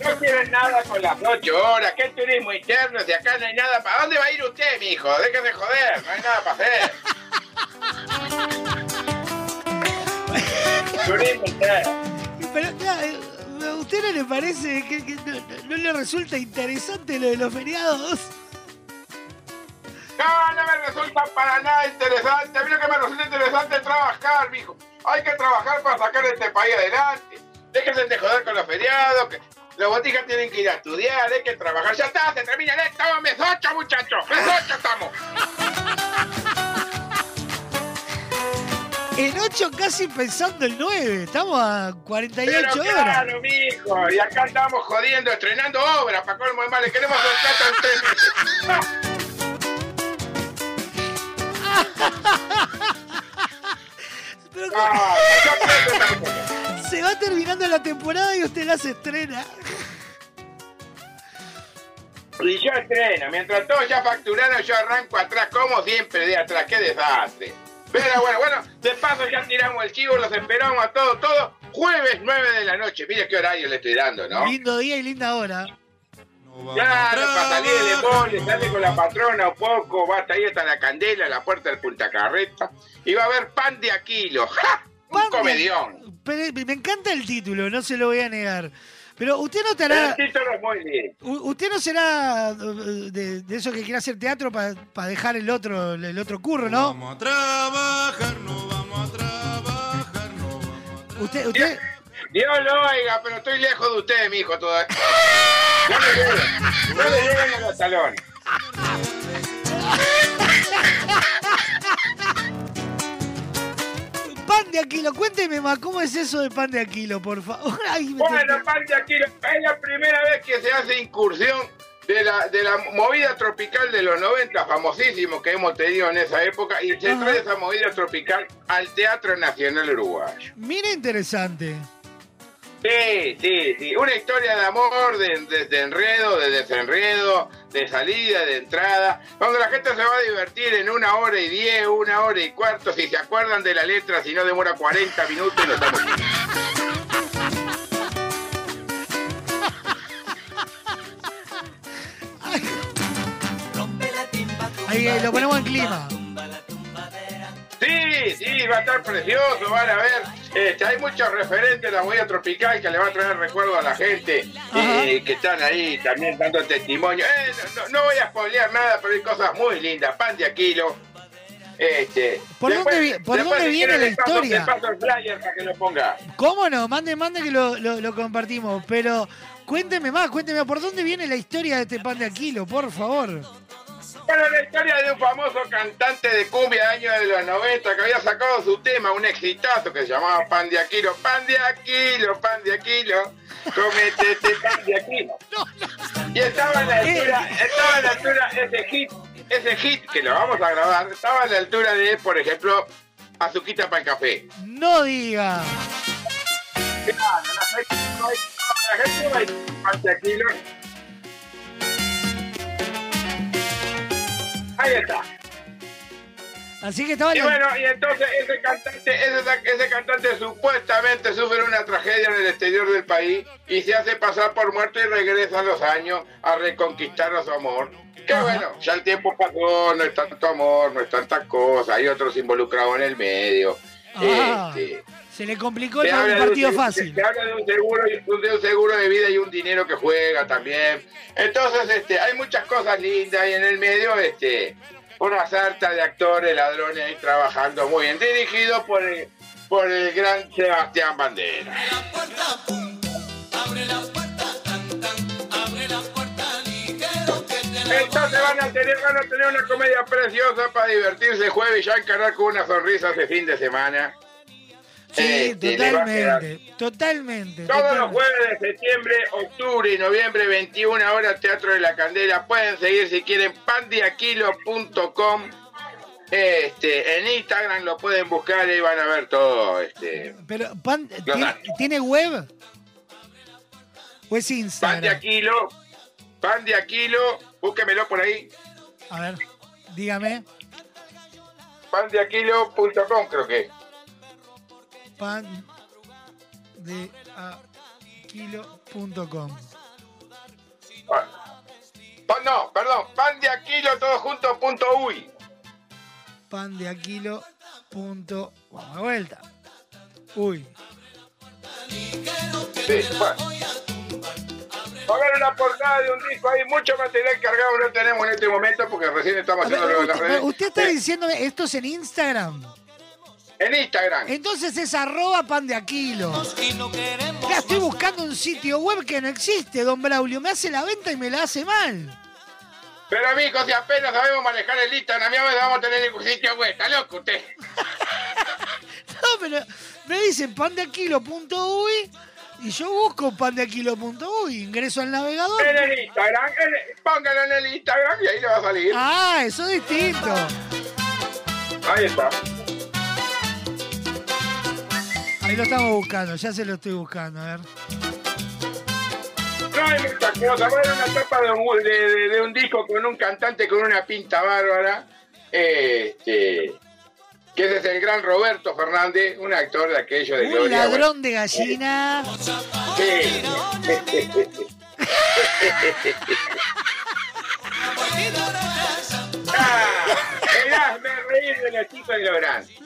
No quieren nada con las ocho horas. ¿Qué turismo interno? Si acá no hay nada para... ¿Dónde va a ir usted, mijo? Déjese joder. No hay nada para hacer. Pero, eh, ¿a usted no le parece que, que no, le resulta interesante lo de los feriados? No, no me resulta para nada interesante. A mí lo que me resulta interesante es trabajar, mijo. Hay que trabajar para sacar este país adelante. Déjense de joder con los feriados. Que los botijas tienen que ir a estudiar, hay que trabajar. Ya está, se termina el. Mes 8, muchachos. Mes 8 estamos. En 8 casi pensando el 9. Estamos a 48 Pero horas. claro, mijo. Y acá estamos jodiendo, estrenando obras. Para colmo de mal, le queremos soltar en tres meses. Pero Ah, Se va terminando la temporada y usted las estrena. Y yo estreno, mientras todos ya facturaron, yo arranco atrás, como siempre, de atrás, qué desastre. Pero bueno, bueno, de paso ya tiramos el chivo, los esperamos a todos, todos, jueves 9 de la noche. Mire qué horario le estoy dando, ¿no? Lindo día y linda hora. Claro, para salir de mole, sale con la patrona o poco, va hasta ahí hasta la candela, la puerta del Punta Carreta, y va a haber pan de a kilo. ¡Ja! Un comedión. Me encanta el título, no se lo voy a negar. Pero usted no estará. el título es muy bien. u- Usted no será eh, de, de esos que quiere hacer teatro para dejar el otro, el otro curro, ¿no? Vamos a trabajar, no vamos a trabajar, no Usted, usted, Dios lo oiga, pero estoy lejos de usted, mijo, todavía. No le lleguen, no le lleguen a los talones. Pan de Aquilo, cuénteme más, ¿cómo es eso de pan de Aquilo, por favor? Ay, Bueno, pan de Aquilo, es la primera vez que se hace incursión de la, de la movida tropical de los 90, famosísimo que hemos tenido en esa época, y se Ajá. trae esa movida tropical al Teatro Nacional Uruguayo. Mira interesante. Sí, sí, sí. Una historia de amor, de, de- de enredo, de desenredo, de salida, de entrada, donde la gente se va a divertir en una hora y diez, una hora y cuarto, si se acuerdan de la letra, si no demora 40 minutos y nos estamos Ahí lo ponemos en clima. Sí, sí, va a estar precioso, van a ver. Este, hay muchos referentes de la movida tropical que le va a traer recuerdo a la gente eh, que están ahí también dando testimonio. Eh, no, no voy a spoilear nada, pero hay cosas muy lindas. Pan de Aquilo. Este, ¿Por dónde vi- por después, dónde viene la paso- historia? paso el flyer para que lo ponga. ¿Cómo no? Mande, mande que lo, lo- lo compartimos. Pero cuénteme más, cuénteme, ¿por dónde viene la historia de este pan de Aquilo, por favor? Bueno, la historia de un famoso cantante de cumbia de años de los 90 que había sacado su tema, un exitazo que se llamaba Pan de Aquilo. Pan de Aquilo, pan de Aquilo, comete este pan de Aquilo. Y estaba a la altura, estaba a la altura ese hit, ese hit que lo vamos a grabar, estaba a la altura de, por ejemplo, Azuquita para el café. No diga. Claro, la gente no hay- la gente Ahí está. Así que estaba Y bueno, y entonces ese cantante, ese, ese cantante supuestamente sufre una tragedia en el exterior del país y se hace pasar por muerto y regresa a los años a reconquistar a su amor. Que bueno, ya el tiempo pasó, no es tanto amor, no es tanta cosa, hay otros involucrados en el medio. Ah, Este, se le complicó el habla de un partido fácil. Se habla de un seguro, y- de un seguro de vida y un dinero que juega también. Entonces, este, hay muchas cosas lindas y en el medio, este, una sarta de actores, ladrones ahí trabajando muy bien, dirigido por el, por el gran Sebastián Bandera. Entonces van a tener, van a tener una comedia preciosa para divertirse jueves y ya encarar con una sonrisa ese fin de semana. Sí, Este, totalmente, totalmente. todos los jueves de septiembre, octubre y noviembre, 21 horas, Teatro de la Candela. Pueden seguir si quieren pandiaquilo.com. Este, en Instagram lo pueden buscar y van a ver todo. Este, Pero, pan, ¿tiene, datos. ¿tiene web? ¿O es pan de Instagram? Aquilo, pan de Aquilo, búsquemelo por ahí. A ver, dígame. Pandeaquilo.com creo que. Pan de aquilo.com. Pan- no, perdón, pan de Aquilo todo junto punto uy. Pan de aquilo. Punto, vamos de vuelta. Uy. Sí, bueno. Pongan una portada de un disco, hay mucho material cargado, no tenemos en este momento porque recién estamos A ver, haciendo lo de las redes. usted está diciéndome, esto es en Instagram. En Instagram. Entonces es arroba pan de aquilo. Ya estoy buscando un sitio web que no existe, don Braulio. Me hace la venta y me la hace mal. Pero amigos, si apenas sabemos manejar el Instagram, ya vamos a tener el sitio web, está loco usted. No, pero me dicen pandeaquilo.uy y yo busco pandeaquilo.uy, ingreso al navegador. En el Instagram, en el- póngalo en el Instagram y ahí le va a salir. Ah, eso es distinto. Ahí está. Ahí lo estamos buscando, ya se lo estoy buscando, a ver. No cosas. Bueno, una tapa de un, de, de- de un disco con un cantante con una pinta bárbara. Este, que ese es el gran Roberto Fernández, un actor de aquello de Un Gloria. ladrón de gallina. Sí. ah, el hazme reír de los chicos y los grandes.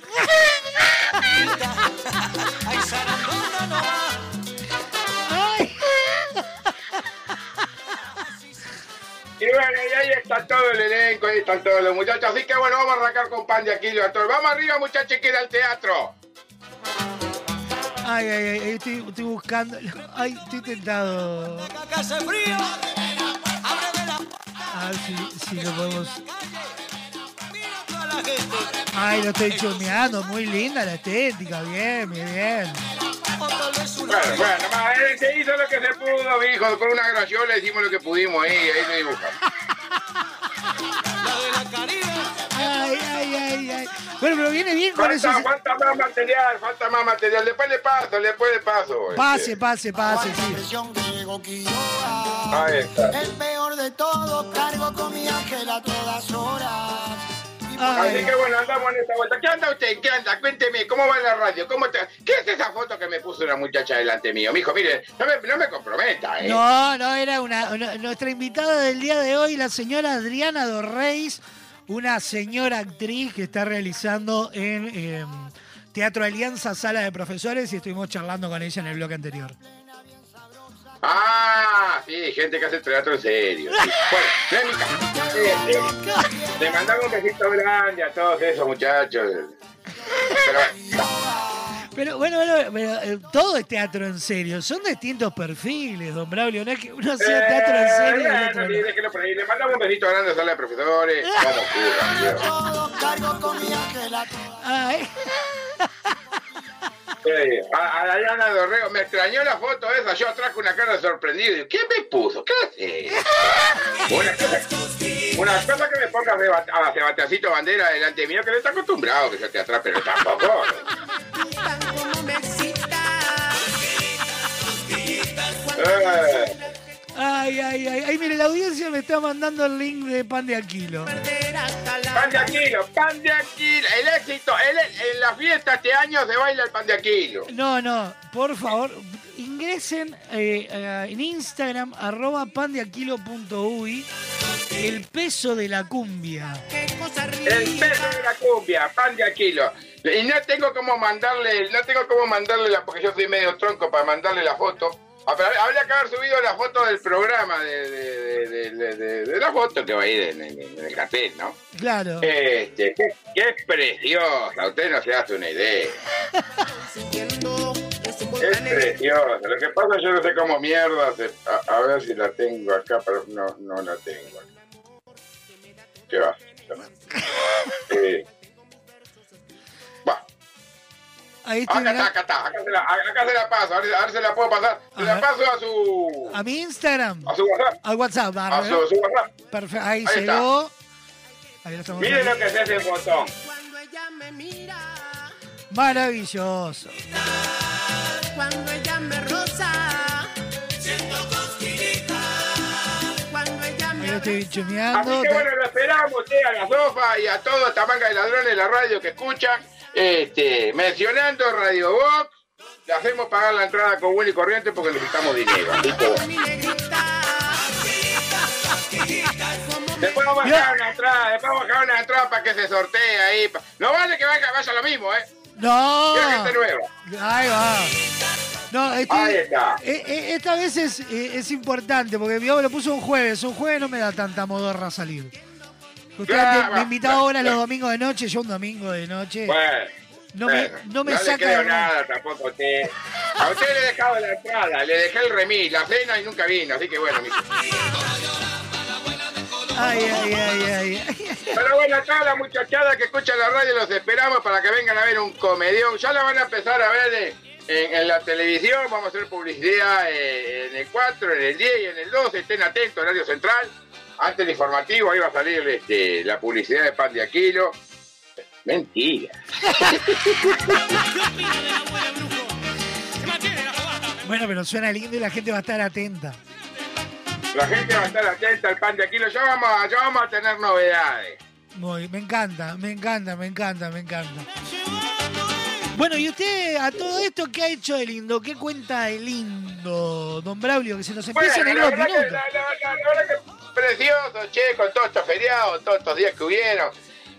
Y bueno, y ahí está todo el elenco, ahí están todos los muchachos. Así que bueno, vamos a arrancar con pan de Aquilo todos. Vamos arriba, muchachos, que ir al teatro. Ay, ay, ay, estoy, estoy buscando. Ay, estoy tentado. A ver si, si lo podemos. Ay, lo estoy chumeando, muy linda la estética, bien, bien, bien. Bueno, bueno, eh, se hizo lo que se pudo, hijo. Con una grayola hicimos lo que pudimos ahí, ahí lo dibujamos. Ay, ay, ay, ay. Bueno, pero viene bien con eso. Falta, falta más material, falta más material. Después le paso, después le paso. Pase, pase, pase, sí. Ahí está. El peor de todo, cargo con mi ángel a todas horas. Así que bueno, andamos en esta vuelta. ¿Qué anda usted? ¿Qué anda? Cuénteme, ¿cómo va la radio? ¿Cómo te... ¿Qué es esa foto que me puso una muchacha delante mío? Mijo, mire, no me, no me comprometa, ¿eh? No, no, era una, una- nuestra invitada del día de hoy, la señora Adriana Dorreis, una señora actriz que está realizando en eh, Teatro Alianza Sala de Profesores y estuvimos charlando con ella en el bloque anterior. Ah, sí, gente que hace teatro en serio. sí. Bueno, no es mi caso. Eh, eh, Le mandamos un besito grande a todos esos muchachos. Pero Pero bueno, bueno, pero, eh, todo es teatro en serio, son distintos perfiles, don Braulio, no es que uno hacía teatro en serio y el Eh, sí, no. déjelo por ahí. Le mandamos un besito grande a la sala de profesores. Vamos, curra, Dios. Todo cargo con mi ángel a Ay. Sí, a, a Dayana Dorrego, me extrañó la foto esa, yo traje una cara sorprendida. ¿Quién me puso? ¿Qué hace? Una cosa, una cosa que me ponga a Seba- a Sebastiancito Bandera delante mío, que no está acostumbrado que yo te atrás, pero tampoco. Eh, Ay, ay, ay, ay, mire, la audiencia me está mandando el link de pan de Aquilo. Pan de Aquilo, pan de Aquilo, el éxito, el- en la fiesta este año se baila el pan de Aquilo. No, no, por favor, ingresen eh, eh, en Instagram, arroba pandeaquilo.uy, el peso de la cumbia. El peso de la cumbia, pan de Aquilo. Y no tengo cómo mandarle, no tengo cómo mandarle la, porque yo soy medio tronco para mandarle la foto. Ah, Habría que haber subido la foto del programa, de, de, de, de- de- de la foto que va a ir en, en- en el cartel, ¿no? Claro. Este, qué, qué preciosa, usted no se hace una idea. Es preciosa. Lo que pasa yo no sé cómo mierda, se- a, a ver si la tengo acá, pero no, no la tengo. ¿Qué va? Eh, Ahí estoy acá está, acá está, acá se la, acá se la paso, a ver, a ver si la puedo pasar. Se la paso a su, A mi Instagram. a su WhatsApp. Al WhatsApp, A su, su WhatsApp. Perfecto, ahí, Ahí está. llegó. Ahí lo estamos Miren viendo. lo que es ese botón. Maravilloso. Cuando ella me rosa, siento cosquillita. Cuando ella Ahí lo estoy Así chumeando. que bueno, lo esperamos usted a la sofa y a toda esta manga de ladrones de la radio que escuchan. Este, mencionando Radio Box, le hacemos pagar la entrada con Willy Corriente porque necesitamos dinero. Después vamos a dejar una entrada, después vamos a dejar una entrada para que se sortee ahí. No vale que vaya, vaya lo mismo, ¿eh? No. Quiero nueva. Ahí va. No, este- Ahí está. eh, eh, esta vez es, eh, es importante porque mi lo puso un jueves. Un jueves no me da tanta modorra salir. Usted Claro, me- me invitaba ahora los domingos de noche, yo un domingo de noche. Bueno. No me- no me le saca creo de- nada tampoco a usted. A usted le he dejado la entrada, le dejé el remis, la cena y nunca vino, así que bueno, mi- Ay, ay, ay, ay. Pero bueno, toda la muchachada que escucha la radio los esperamos para que vengan a ver un comedión. Ya la van a empezar a ver en, en la televisión. Vamos a hacer publicidad eh, en el 4, en el 10 y en el 12. Estén atentos, horario central. Antes del informativo, ahí va a salir este, la publicidad de pan de Aquilo. Mentira. Bueno, pero suena lindo y la gente va a estar atenta. La gente va a estar atenta al pan de Aquilo. Ya vamos, a- ya vamos a tener novedades. Muy, me encanta, me encanta, me encanta, me encanta. Bueno, y usted a todo esto, ¿qué ha hecho de lindo? ¿Qué cuenta de lindo, don Braulio? Que se nos Bueno, empiezan a ir la los verdad, que, minutos. la, la- la- la verdad que precioso, che, con todos estos feriados, todos estos días que hubieron.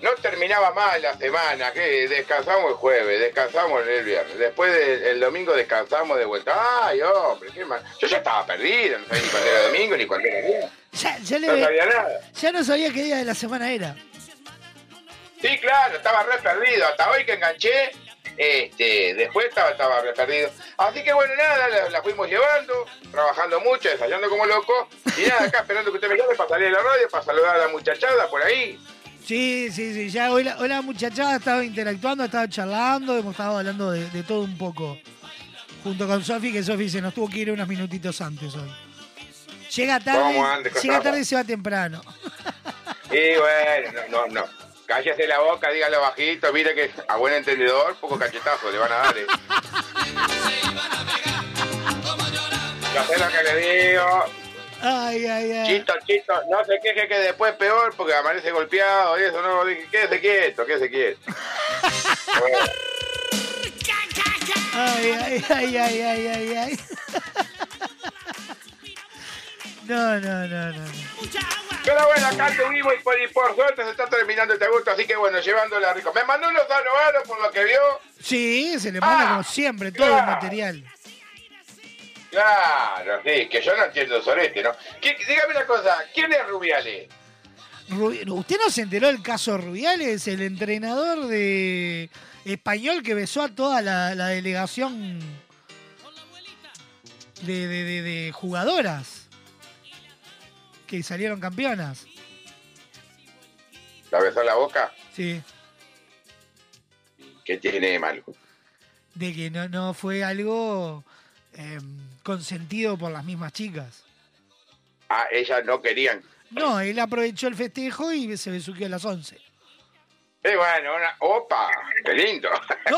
No terminaba mal la semana, que descansamos el jueves, descansamos el viernes, después del el domingo descansamos de vuelta. Ay, hombre, qué mal. Yo ya estaba perdido, no sabía ni cuándo era domingo ni cuándo era viernes. Ya, ya le No ve- sabía nada. ya no sabía qué día de la semana era. Sí, claro, estaba re perdido. Hasta hoy que enganché, este, después estaba, estaba perdido. Así que bueno, nada, la, la fuimos llevando, trabajando mucho, ensayando como loco. Y nada, acá esperando que usted me llame para salir a la radio, para saludar a la muchachada por ahí. Sí, sí, sí. Ya hoy la, hoy la muchachada estaba interactuando, estaba charlando, hemos estado hablando de, de todo un poco. Junto con Sofi, que Sofi se nos tuvo que ir unos minutitos antes hoy. Llega tarde, ¿Cómo andes, llega tarde y se va temprano. Y bueno, no, no, no. Cállese la boca, dígalo bajito, mire que a buen entendedor, poco cachetazo le van a dar. ¿eh? Yo sé lo que le digo. Ay, ay, ay. Chito, chito, no se queje que después peor porque amanece golpeado y eso, no, quédese quieto, quédese quieto. Ay, ay, ay, ay, ay, ay, ay. No, no, no, no. Pero bueno, acá tuvimos y por, y por suerte se está terminando este gusto, así que bueno, llevándola rico. Me mandó unos saludos por lo que vio. Sí, se le manda Ah, como siempre todo el material. Claro, sí, que yo no entiendo sobre este, ¿no? ¿Qué- dígame una cosa, ¿quién es Rubiales? Rubi- ¿Usted no se enteró del caso Rubiales, el entrenador de español que besó a toda la, la delegación de, de- de- de jugadoras que salieron campeonas? ¿La besó en la boca? Sí, ¿Qué tiene de malo? de que no, no fue algo eh, consentido por las mismas chicas. Ah, ellas no querían. No, él aprovechó el festejo y se besuqueó a las 11. Eh, bueno, una... ¡Opa! ¡Qué lindo!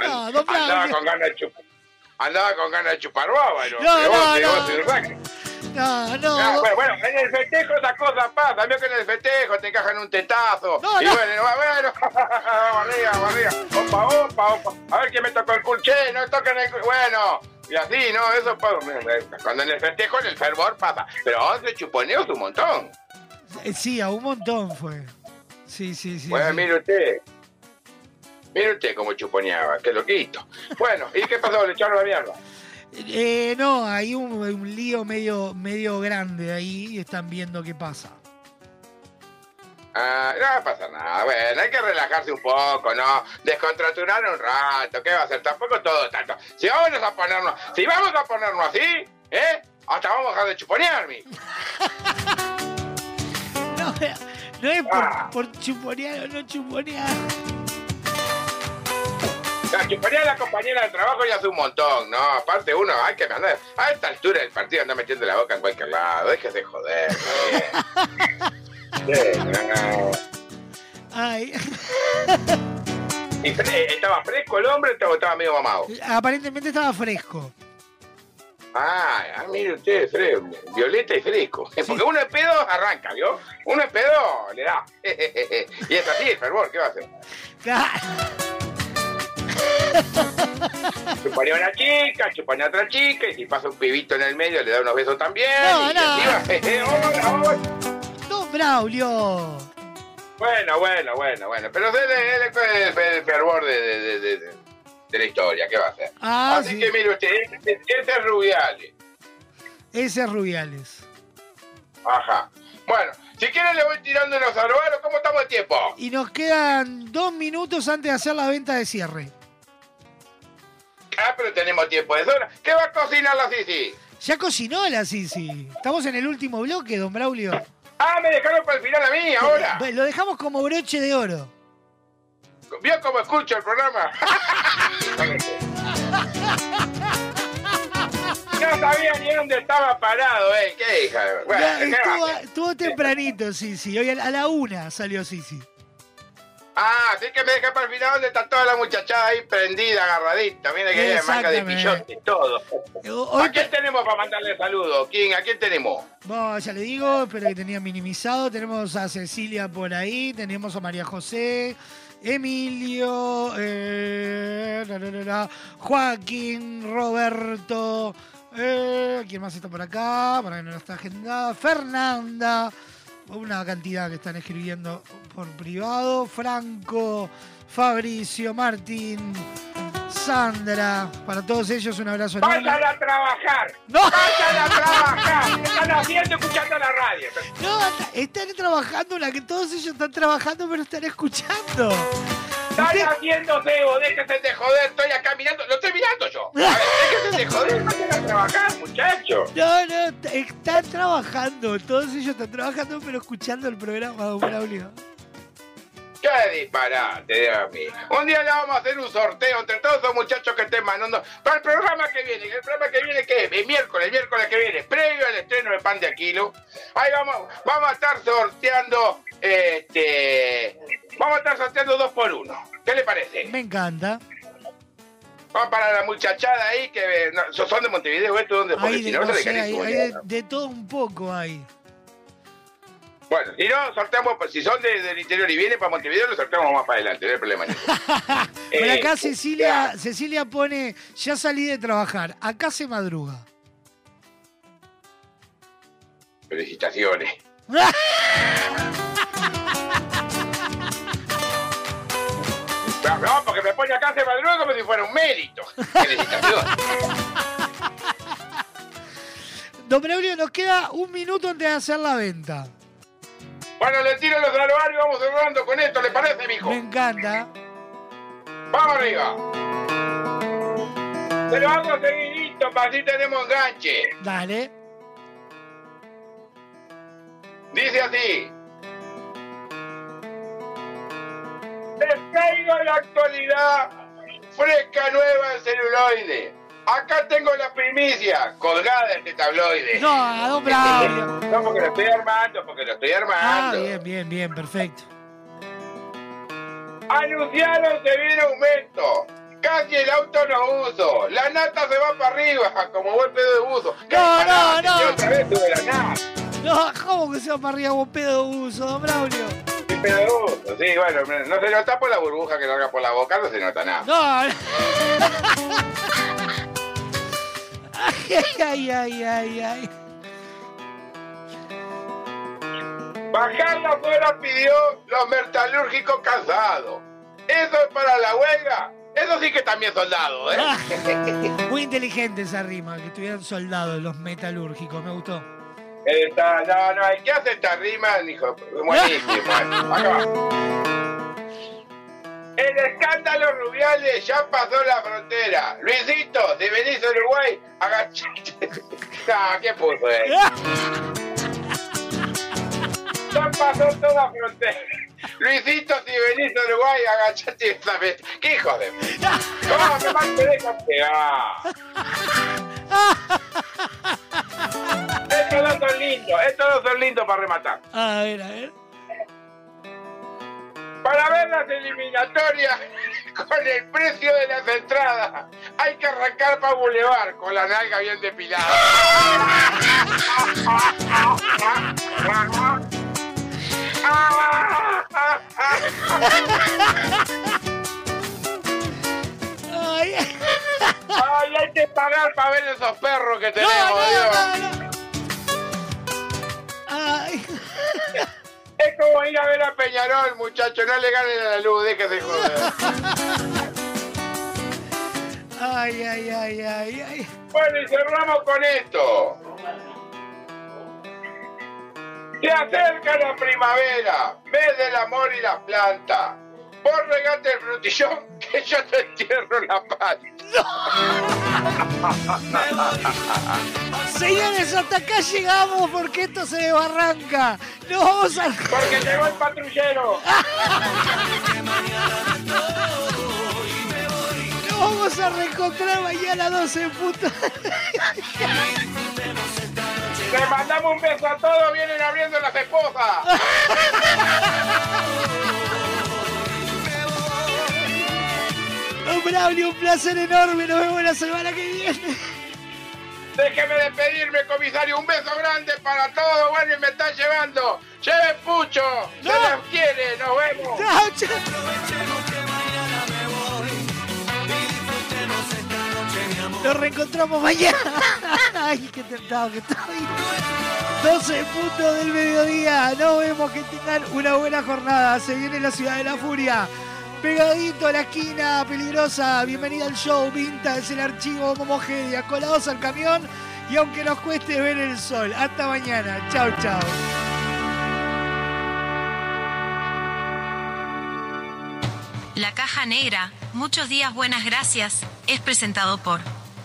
No, don Andaba Braulio. con ganas de chupar. Andaba con ganas de chupar baba, ¿no? No, no, no. No, no. Ah, bueno, bueno, en el festejo esas cosas pasan. Vio que en el festejo te encajan un tetazo. No, y no. bueno, bueno, vamos arriba, vamos arriba. Opa, opa, opa. A ver quién me tocó el culo. Che, no toquen el culo. Bueno, y así, ¿no? Eso pasa. Cuando en el festejo, en el fervor pasa. Pero 11 chuponeos un montón. Eh, Sí, a un montón fue. Sí, sí, sí. bueno, sí. mire usted. Mire usted cómo chuponeaba, qué loquito. Bueno, ¿y qué pasó? ¿Le echaron la mierda? Eh, no, hay un, un lío medio, medio grande ahí y están viendo qué pasa. Ah, no pasa nada, bueno, hay que relajarse un poco, ¿no? Descontraturar un rato, ¿qué va a hacer? Tampoco todo tanto. Si vamos a ponernos, si vamos a ponernos así, ¿eh? Hasta vamos a dejar de chuponear, mi. No, no es por, Ah. por chuponear o no chuponear. La chuponear a la compañera de trabajo ya hace un montón, ¿no? Aparte uno, hay que andar, a esta altura del partido anda metiendo la boca en cualquier lado, déjese joder, ¿no? Sí, no. Ay, ¿Y fre- ¿Estaba fresco el hombre o estaba medio mamado? aparentemente estaba fresco. Ah, ah, mire usted, fre- violeta y fresco. Porque uno es pedo, arranca, ¿vio? Uno es pedo, le da. y es así el fervor, ¿qué va a hacer? Chuparía a una chica, chuparía a otra chica, y si pasa un pibito en el medio, le da unos besos también. No, y no. hola. Don Braulio. Bueno, bueno, bueno, bueno. Pero él, es el, el fervor de, de, de, de- de la historia, ¿qué va a hacer? Ah, así sí. que mire usted, este es Rubiales. Ese es Rubiales. Ajá. Bueno, si quieren le voy tirando unos saludos. ¿Cómo estamos de tiempo? Y nos quedan dos minutos antes de hacer la venta de cierre. Ah, pero tenemos tiempo de sobra. ¿Qué va a cocinar la Sisi? Ya cocinó la Sisi. Estamos en el último bloque, don Braulio. Ah, me dejaron para el final a mí ahora. Lo dejamos como broche de oro. ¿Vio cómo escucho el programa? no sabía ni dónde estaba parado, ¿eh? ¿Qué hija? Bueno, Ya, ¿qué va a estuvo, estuvo tempranito, Sisi. Hoy a la una salió Sisi. Ah, así que me dejé para el final donde está toda la muchachada ahí prendida, agarradita. Mira que hay manga de pillote y todo. Hoy ¿A quién tenemos para mandarle saludos? ¿Quién? ¿A quién tenemos? Bueno, ya le digo, espero que tenía minimizado. Tenemos a Cecilia por ahí, tenemos a María José, Emilio, eh, la, la, la, la, Joaquín, Roberto, eh, ¿quién más está por acá? Para que no está agendada. Fernanda, una cantidad que están escribiendo por privado. Franco, Fabricio, Martín, Sandra, para todos ellos un abrazo enorme. ¡Vayan a trabajar! ¡No! ¡Vayan a trabajar! ¿Qué están haciendo escuchando la radio? No, están trabajando, la que todos ellos están trabajando, pero están escuchando. Están haciendo cebo, déjense de joder, estoy acá mirando, lo estoy mirando yo. A ver, déjense de joder, vayan a trabajar, muchachos. No, no, están trabajando, todos ellos están trabajando, pero escuchando el programa, don Braulio. Es disparate, Dios mío. Un día le vamos a hacer un sorteo entre todos esos muchachos que estén mandando. Para el programa que viene, el programa que viene, ¿qué es? El miércoles, el miércoles que viene, previo al estreno de Pan de Aquilo. Ahí vamos, vamos a estar sorteando, este. Vamos a estar sorteando dos por uno. ¿Qué le parece? Me encanta. Vamos para la muchachada ahí que eh, no, son de Montevideo, ¿esto dónde? Porque si de, no, no se sé, le hay- hay de, de todo un poco ahí. Bueno, si no, sorteamos, pues, si son de- del interior y vienen para Montevideo, lo sorteamos más para adelante, no hay problema Eh, acá Cecilia, Cecilia pone, ya salí de trabajar, acá se madruga. Felicitaciones. No, porque me pone acá se madruga como si fuera un mérito. Don Braulio, nos queda un minuto antes de hacer la venta. Bueno, le tiro los saludarios y vamos cerrando con esto, ¿le parece, mijo? Me encanta. Vamos arriba. Se lo hago seguidito para así tenemos enganche. Dale. Dice así. Les traigo la actualidad fresca, nueva en celuloide. Acá tengo la primicia colgada de este tabloide. No, a don Braulio. No, porque lo estoy armando, porque lo estoy Ah, armando. bien, bien, bien, perfecto. Anunciaron que viene aumento. Casi el auto no uso. La nata se va para arriba, como buen pedo de buzo. ¿Qué No, no, no. otra vez tuve la nata. No, ¿cómo que se va para arriba un pedo de uso, don Braulio? Sí, bueno, no se nota por la burbuja que larga por la boca, no se nota nada. No. Ay, ay, ay, ay, ay. Bajar la fuera pidió los metalúrgicos cansados. Eso es para la huelga. Eso sí que también soldado, ¿eh? Muy inteligente esa rima, que estuvieran soldados los metalúrgicos, me gustó. Esta, no, no, el que hace esta rima, hijo, buenísimo. Acá va. El escándalo Rubiales ya pasó la frontera. Luisito, si venís a Uruguay, agachate. No, ¿qué puso él? Ya pasó toda frontera. Luisito, si venís a Uruguay, agachate esta vez. ¿Qué hijo de ¿Cómo me más te dejan pegar? Estos dos son lindos, estos dos son lindos para rematar. A ver, a ver. Para ver las eliminatorias con el precio de las entradas, hay que arrancar para Boulevard con la nalga bien depilada. Ay, Ay, hay que pagar para ver esos perros que tenemos, Dios. Ay. Es como ir a ver a Peñarol, muchachos, no le ganen a la luz, déjese joder. Ay, ay, ay, ay, ay. Bueno, y cerramos con esto. Se acerca la primavera, mes del amor y las plantas. Vos regate el frutillón que yo te entierro la pata. Señores, hasta acá llegamos porque esto se desbarranca. Nos vamos a... Porque llegó el patrullero. Nos vamos a reencontrar mañana a 12 en punto. Le mandamos un beso a todos, vienen abriendo las esposas. Don Braulio, un placer enorme. Nos vemos la semana que viene. Déjeme despedirme, comisario. Un beso grande para todos. Bueno, y me están llevando. Lleven pucho. Se les quiere. Nos vemos. Chao, chao. Nos reencontramos mañana. Ay, qué tentado que estoy. 12 puntos del mediodía. Nos vemos. Que tengan una buena jornada. Se viene la ciudad de la furia. Pegadito a la esquina peligrosa. Bienvenida al show. Vintage, el archivo Momogedia. Colados al camión. Y aunque nos cueste ver el sol. Hasta mañana. Chao, chao. La caja negra, muchos días buenas gracias, es presentado por